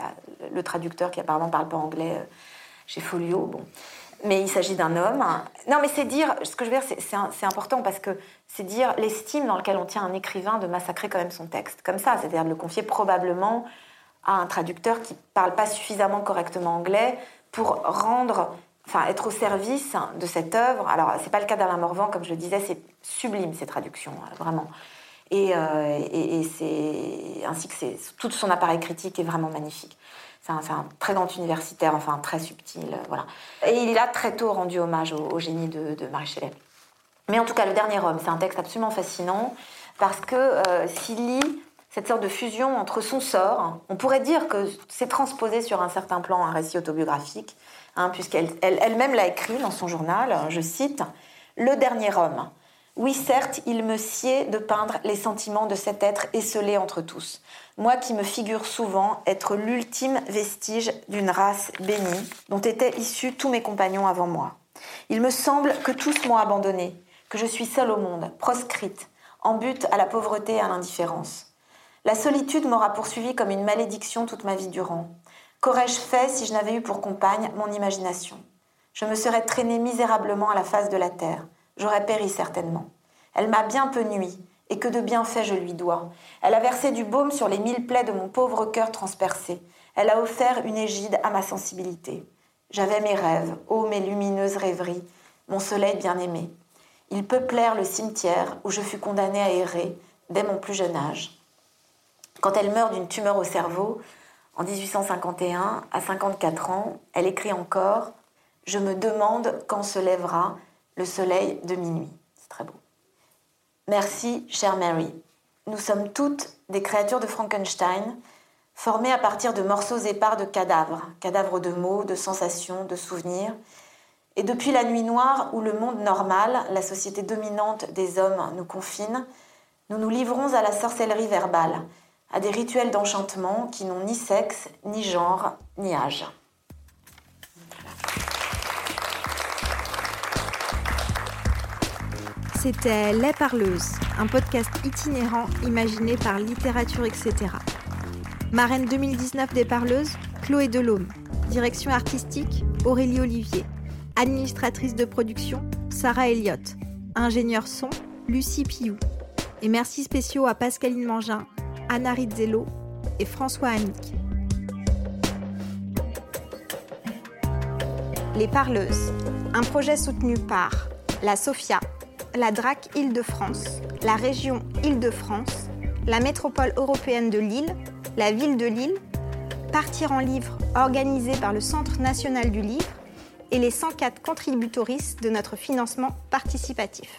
le traducteur qui apparemment parle pas anglais chez Folio. Bon mais il s'agit d'un homme. Non, mais c'est dire, ce que je veux dire, c'est important parce que c'est dire l'estime dans laquelle on tient un écrivain de massacrer quand même son texte, comme ça, c'est-à-dire de le confier probablement à un traducteur qui parle pas suffisamment correctement anglais pour rendre, enfin, être au service de cette œuvre. Alors, c'est pas le cas d'Alain Morvan, comme je le disais, c'est sublime ces traductions, vraiment. Et, euh, et, c'est ainsi que tout son appareil critique est vraiment magnifique. C'est un, très grand universitaire, enfin très subtil, euh, voilà. Et il a très tôt rendu hommage au, génie de, Marie Shelley. Mais en tout cas, Le Dernier Homme, c'est un texte absolument fascinant parce que euh, s'il lit cette sorte de fusion entre son sort, on pourrait dire que c'est transposé sur un certain plan un récit autobiographique, hein, puisqu'elle elle-même l'a écrit dans son journal, je cite, Le Dernier Homme. Oui, certes, il me sied de peindre les sentiments de cet être esselé entre tous moi qui me figure souvent être l'ultime vestige d'une race bénie dont étaient issus tous mes compagnons avant moi. Il me semble que tous m'ont abandonné, que je suis seule au monde, proscrite, en but à la pauvreté et à l'indifférence. La solitude m'aura poursuivi comme une malédiction toute ma vie durant. Qu'aurais-je fait si je n'avais eu pour compagne mon imagination? Je me serais traînée misérablement à la face de la terre. J'aurais péri certainement. Elle m'a bien peu nui, et que de bienfaits je lui dois. Elle a versé du baume sur les mille plaies de mon pauvre cœur transpercé. Elle a offert une égide à ma sensibilité. J'avais mes rêves, ô mes lumineuses rêveries, mon soleil bien-aimé. Ils peuplèrent le cimetière où je fus condamnée à errer dès mon plus jeune âge. Quand elle meurt d'une tumeur au cerveau, en 1851, à 54 ans, elle écrit encore Je me demande quand se lèvera le soleil de minuit. C'est très beau. Merci, chère Mary. Nous sommes toutes des créatures de Frankenstein, formées à partir de morceaux épars de cadavres, cadavres de mots, de sensations, de souvenirs. Et depuis la nuit noire où le monde normal, la société dominante des hommes, nous confine, nous nous livrons à la sorcellerie verbale, à des rituels d'enchantement qui n'ont ni sexe, ni genre, ni âge. C'était Les Parleuses, un podcast itinérant imaginé par Littérature, etc. Marraine 2019 des Parleuses, Chloé Delhomme. Direction artistique, Aurélie Olivier. Administratrice de production, Sarah Elliott. Ingénieur son, Lucie Piou. Et merci spéciaux à Pascaline Mangin, Anna Rizzello et François Amic. Les Parleuses, un projet soutenu par la SOFIA, la DRAC Île-de-France, la région Île-de-France, la métropole européenne de Lille, la ville de Lille, Partir en livre organisé par le Centre national du livre et les 104 contributoristes de notre financement participatif.